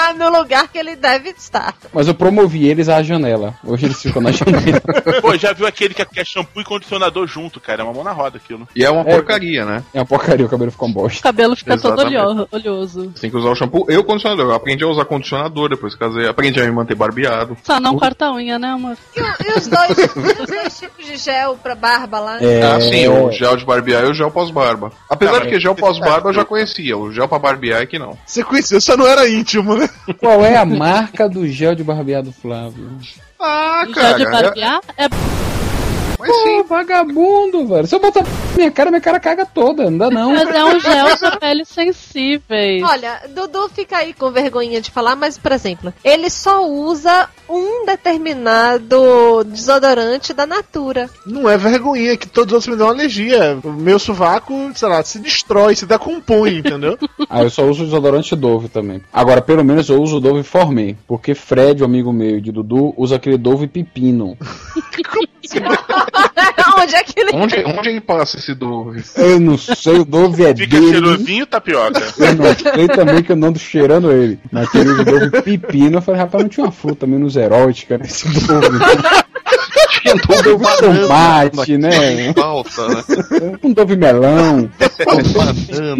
no lugar que ele deve estar. Mas eu promovi eles à janela. Hoje eles ficam na janela. Pô, já viu aquele que é shampoo e condicionador junto, cara? É uma mão na roda aquilo. E é uma É. porcaria, né? É uma porcaria, o cabelo fica um bosta. O cabelo fica todo Exatamente. olho- oleoso. Você tem que usar o shampoo e o condicionador. Eu aprendi a usar condicionador depois que casei. Aprendi a me manter barbeado. Só não corta a unha, né, amor? E, e os, dois, os dois tipos de gel pra barba lá? É. Ah, sim, o gel de barbear e o gel pós-barba. Apesar Tá, de que gel pós-barba eu já conhecia. O gel pra barbear é que não. Você conhecia, só não era íntimo, né? Qual é a marca do gel de barbear do Flávio? Ah, O gel de barbear é Pô, vagabundo, velho. Se eu botar minha cara, minha cara caga toda. Não dá não. Mas é um gel pra peles sensíveis. Olha, Dudu fica aí com vergonha de falar, mas, por exemplo, ele só usa um determinado desodorante da Natura. Não é vergonha que todos os outros me dão alergia. O meu sovaco, sei lá, se destrói, se decompõe, entendeu? Ah, eu só uso desodorante Dove também. Agora, pelo menos eu uso o Dove Formei. Porque Fred, o amigo meu de Dudu, usa aquele Dove Pepino. Onde é que ele. Onde, onde ele passa esse Dove? Eu não sei, o Dove é Fica dele. cheirosinho, tapioca. Eu não sei também que eu não ando cheirando ele. Naquele Dove Pepino, eu falei, rapaz, não tinha uma fruta menos erótica nesse Dove. Tinha Dove tomate, né? Falta, né? Um Dove melão.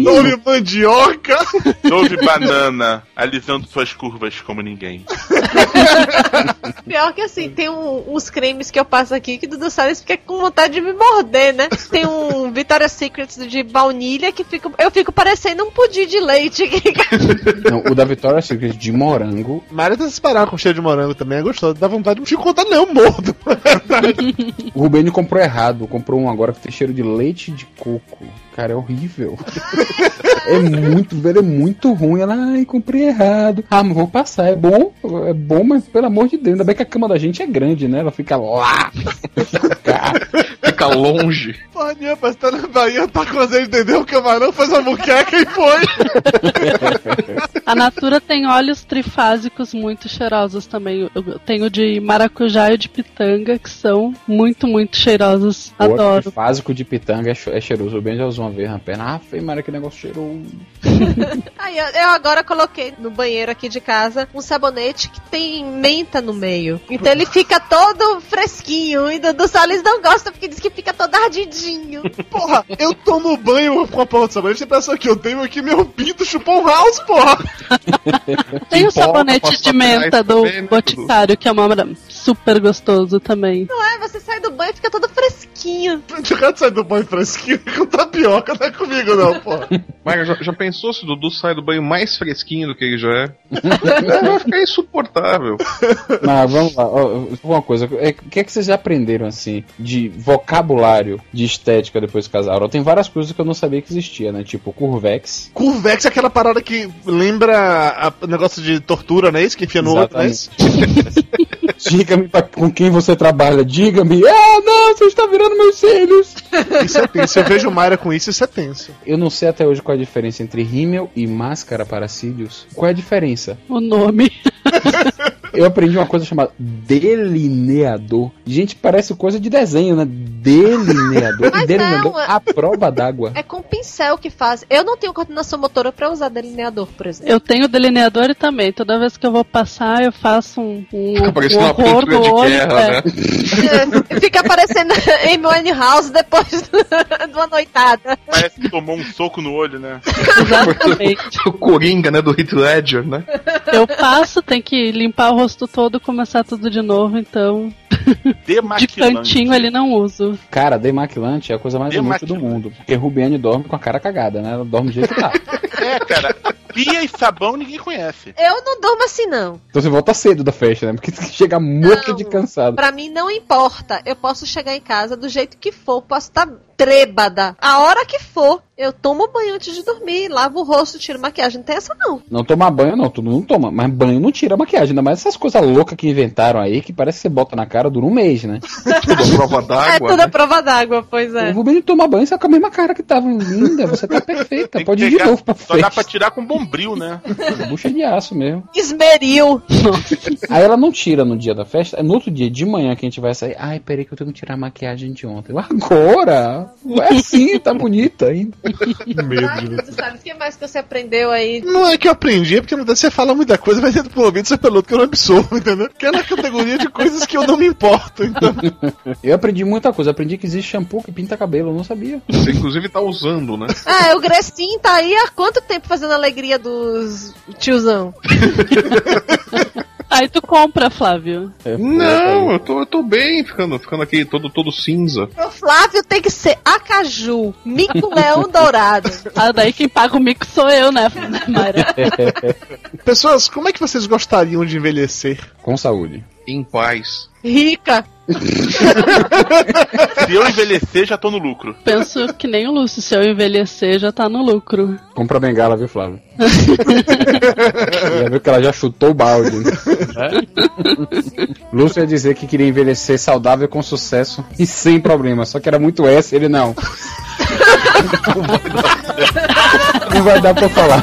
Dove mandioca. Dove banana, alisando suas curvas como ninguém. Pior que assim, tem um- uns cremes que eu passo aqui que Dudu Salles fica com vontade de me morder, né? Tem um Victoria's Secret de baunilha que fica, eu fico parecendo um pudim de leite. Não, o da Victoria's Secret de morango. Mário tá se parar com cheiro de morango também, é gostoso. Dá vontade de ficar contando nenhum mordo. O Rubeni comprou errado. Comprou um agora que tem cheiro de leite de coco. Cara, é horrível. é muito, velho, é muito ruim. Ela, ai, comprei errado. Ah, mas vou passar. É bom, é bom, mas pelo amor de Deus. Ainda bem que a cama da gente é grande, né? Ela fica lá. Fica longe. Parece que tá na Bahia, tá com azeite, entendeu? O camarão faz a muqueca e foi. A Natura tem óleos trifásicos muito cheirosos também. Eu tenho de maracujá e de pitanga, que são muito, muito cheirosos. O Adoro. básico de pitanga é, é cheiroso. O Ben já usou uma vez na perna. Ah, feio, Mara, que negócio cheiroso. Aí eu, eu agora coloquei no banheiro aqui de casa um sabonete que tem menta no meio. Então ele fica todo fresquinho. E Dudu Salles não gosta porque diz que fica todo ardidinho. Porra, eu tomo banho com a porra do sabonete. Você pensa que eu tenho aqui meu pinto chupou um house, porra. Tem o sabonete de menta do também, né, Boticário, que é uma super gostoso também. Não é? Você sai do banho e fica todo fresquinho. O cara sai do banho fresquinho com tapioca, não é comigo não, porra. Mas já, já pensou se o Dudu sai do banho mais fresquinho do que ele já é? Vai ficar insuportável. Mas vamos lá, ó, uma coisa, é, o que é que vocês já aprenderam assim de vocabulário de estética depois que casaram? Tem várias coisas que eu não sabia que existia, né? Tipo curvex. Curvex é aquela parada que lembra o negócio de tortura, né? Isso que enfia no outro, né? Diga-me com quem você trabalha, diga-me. Ah, não, você está virando meus cílios. Isso é tenso. Eu vejo Mayra com isso, isso é tenso. Eu não sei até hoje qual é a diferença entre rímel e máscara para cílios. Qual é a diferença? O nome. Eu aprendi uma coisa chamada delineador. Gente, parece coisa de desenho, né? Delineador. Mas e delineador não, é- a prova d'água. É com pincel que faz. Eu não tenho coordenação motora pra usar delineador, por exemplo. Eu tenho delineador e também. Toda vez que eu vou passar, eu faço um, um, Fica parecendo um uma pintura no de olho. guerra, é. né? É, Fica aparecendo Amy House depois de uma noitada. Parece que tomou um soco no olho, né? Exatamente. O Coringa, né? Do Heath Ledger, né? Eu passo, tem que limpar o rosto todo começar tudo de novo, então. De cantinho ele não uso. Cara, demaquilante é a coisa mais inútil do mundo. Porque Rubiane dorme com a cara cagada, né? Ela dorme do jeito que tá. É, cara. Pia e sabão ninguém conhece. Eu não durmo assim, não. Então você volta cedo da festa, né? Porque chega morto de cansado. Pra mim não importa. Eu posso chegar em casa do jeito que for, posso estar trêbada. A hora que for, eu tomo banho antes de dormir, lavo o rosto, tiro maquiagem. Não tem essa não. Não tomar banho, não, todo mundo toma. Mas banho não tira a maquiagem. Ainda mais essas coisas loucas que inventaram aí, que parece que você bota na cara, dura um mês, né? Tudo a prova é d'água. tudo né? prova d'água, pois é. O Rubens toma banho, você tá com a mesma cara que tava linda, você tá perfeita. Tem Pode ir de novo pra Só dá pra tirar com bombril, né? Bucha de aço mesmo. Esmeril. Aí ela não tira no dia da festa, é no outro dia de manhã que a gente vai sair. Ai, peraí que eu tenho que tirar a maquiagem de ontem. Eu, Agora? É sim, tá bonita ainda. Medo. Você sabe o que mais que você aprendeu aí? Não é que eu aprendi, é porque você fala muita coisa, mas dentro do ouvido você peludo que eu não absorvo, entendeu? Que é na categoria de coisas que eu não me importo, então. Eu aprendi muita coisa. Aprendi que existe shampoo que pinta cabelo, eu não sabia. Você inclusive tá usando, né? Ah, o Grecin tá aí há quanto tempo fazendo a alegria dos tiozão? Aí tu compra, Flávio. Não, eu tô, eu tô bem ficando, ficando aqui todo, todo cinza. O Flávio tem que ser acaju, mico leão dourado. Ah, daí quem paga o mico sou eu, né, Mayra? Pessoas, como é que vocês gostariam de envelhecer? Com saúde. Em paz. Rica. Se eu envelhecer, já tô no lucro. Penso que nem o Lúcio, se eu envelhecer, já tá no lucro. Compra bengala, viu, Flávio? já viu que ela já chutou o balde. né? Lúcio ia dizer que queria envelhecer saudável com sucesso e sem problema, só que era muito S, ele não. não vai dar pra falar.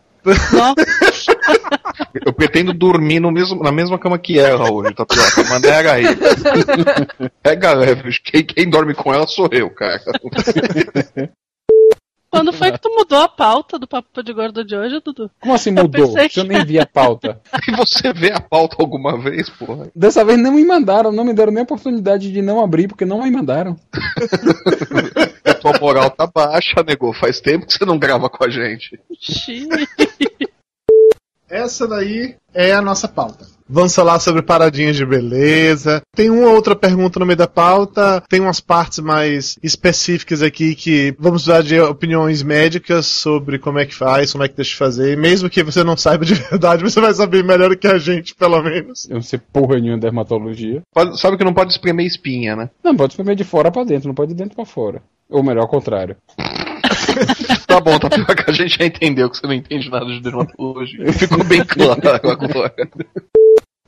Eu pretendo dormir no mesmo, na mesma cama que ela hoje, tapioca. Manda aí. Pega leve, quem, quem dorme com ela sou eu, cara. Quando foi que tu mudou a pauta do Papo de Gordo de hoje, Dudu? Como assim Eu mudou? pensei que- Eu nem vi a pauta. E você vê a pauta alguma vez, porra? Dessa vez não me mandaram, não me deram nem a oportunidade de não abrir, porque não me mandaram. A tua moral tá baixa, nego. Faz tempo que você não grava com a gente. Essa daí é a nossa pauta. Vamos falar sobre paradinhas de beleza. Tem uma outra pergunta no meio da pauta. Tem umas partes mais específicas aqui que vamos usar de opiniões médicas sobre como é que faz, como é que deixa de fazer. E mesmo que você não saiba de verdade, você vai saber melhor que a gente, pelo menos. Eu não sei porra nenhuma de dermatologia. Pode- sabe que não pode espremer espinha, né? Não, pode espremer de fora pra dentro, não pode de dentro pra fora. Ou melhor, ao contrário. Tá bom, tapioca, a gente já entendeu que você não entende nada de dermatologia. Ficou bem claro agora.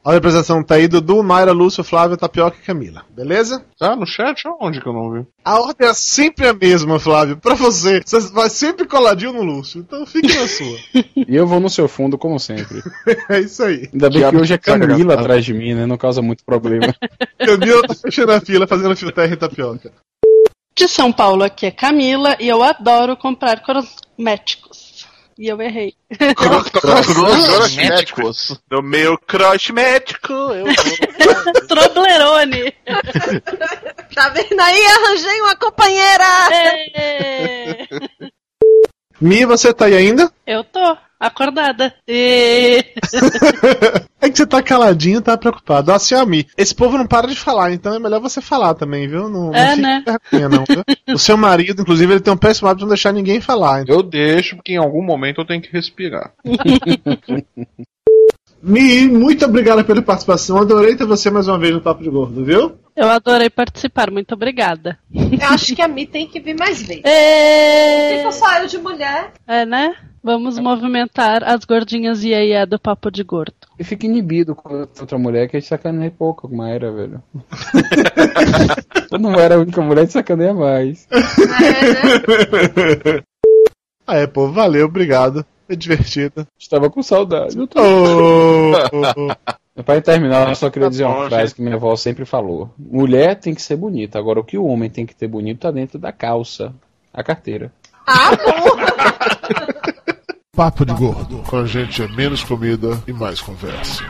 A representação tá aí Dudu, Mayra, Lúcio, Flávio, Tapioca e Camila. Beleza? Tá no chat? Onde que eu não vi? A ordem é sempre a mesma, Flávio. Pra você. Você vai sempre coladinho no Lúcio. Então fique na sua. E eu vou no seu fundo, como sempre. É isso aí. Ainda bem que Diabo hoje é desagradável. Camila atrás de mim, né? Não causa muito problema. Camila tá fechando a fila, fazendo fio terra e tapioca. De São Paulo aqui é Camila e eu adoro comprar cosméticos. E eu errei. Cosméticos. No meu cosmético, eu vou. Troblerone. Tá vendo aí? Arranjei uma companheira! É. Mi, você tá aí ainda? Eu tô acordada. E... É que você tá caladinho, tá preocupado. Assim, a Mi. Esse povo não para de falar, então é melhor você falar também, viu? Não, não É, né? com vergonha, não, viu? O seu marido, inclusive, ele tem um péssimo hábito de não deixar ninguém falar. Então. Eu deixo, porque em algum momento eu tenho que respirar. Mi, muito obrigado pela participação. Adorei ter você mais uma vez no Papo de Gordo, viu? Eu adorei participar, muito obrigada. Eu acho que a Mi tem que vir mais vezes. É, Fica só eu de mulher. é né? Vamos movimentar as gordinhas e aí é do papo de gordo. E fica inibido com outra mulher que a gente sacaneia pouco, como era, velho. Eu não era a única mulher que sacaneia mais. Ah, é, pô, valeu, obrigado. É divertido. Estava com saudade. Eu tô... Oh, Para terminar, eu só queria dizer bom, uma frase que minha avó sempre falou: Mulher tem que ser bonita, agora o que o homem tem que ter bonito tá dentro da calça, a carteira. Papo de Gordo. Com a gente é menos comida e mais conversa.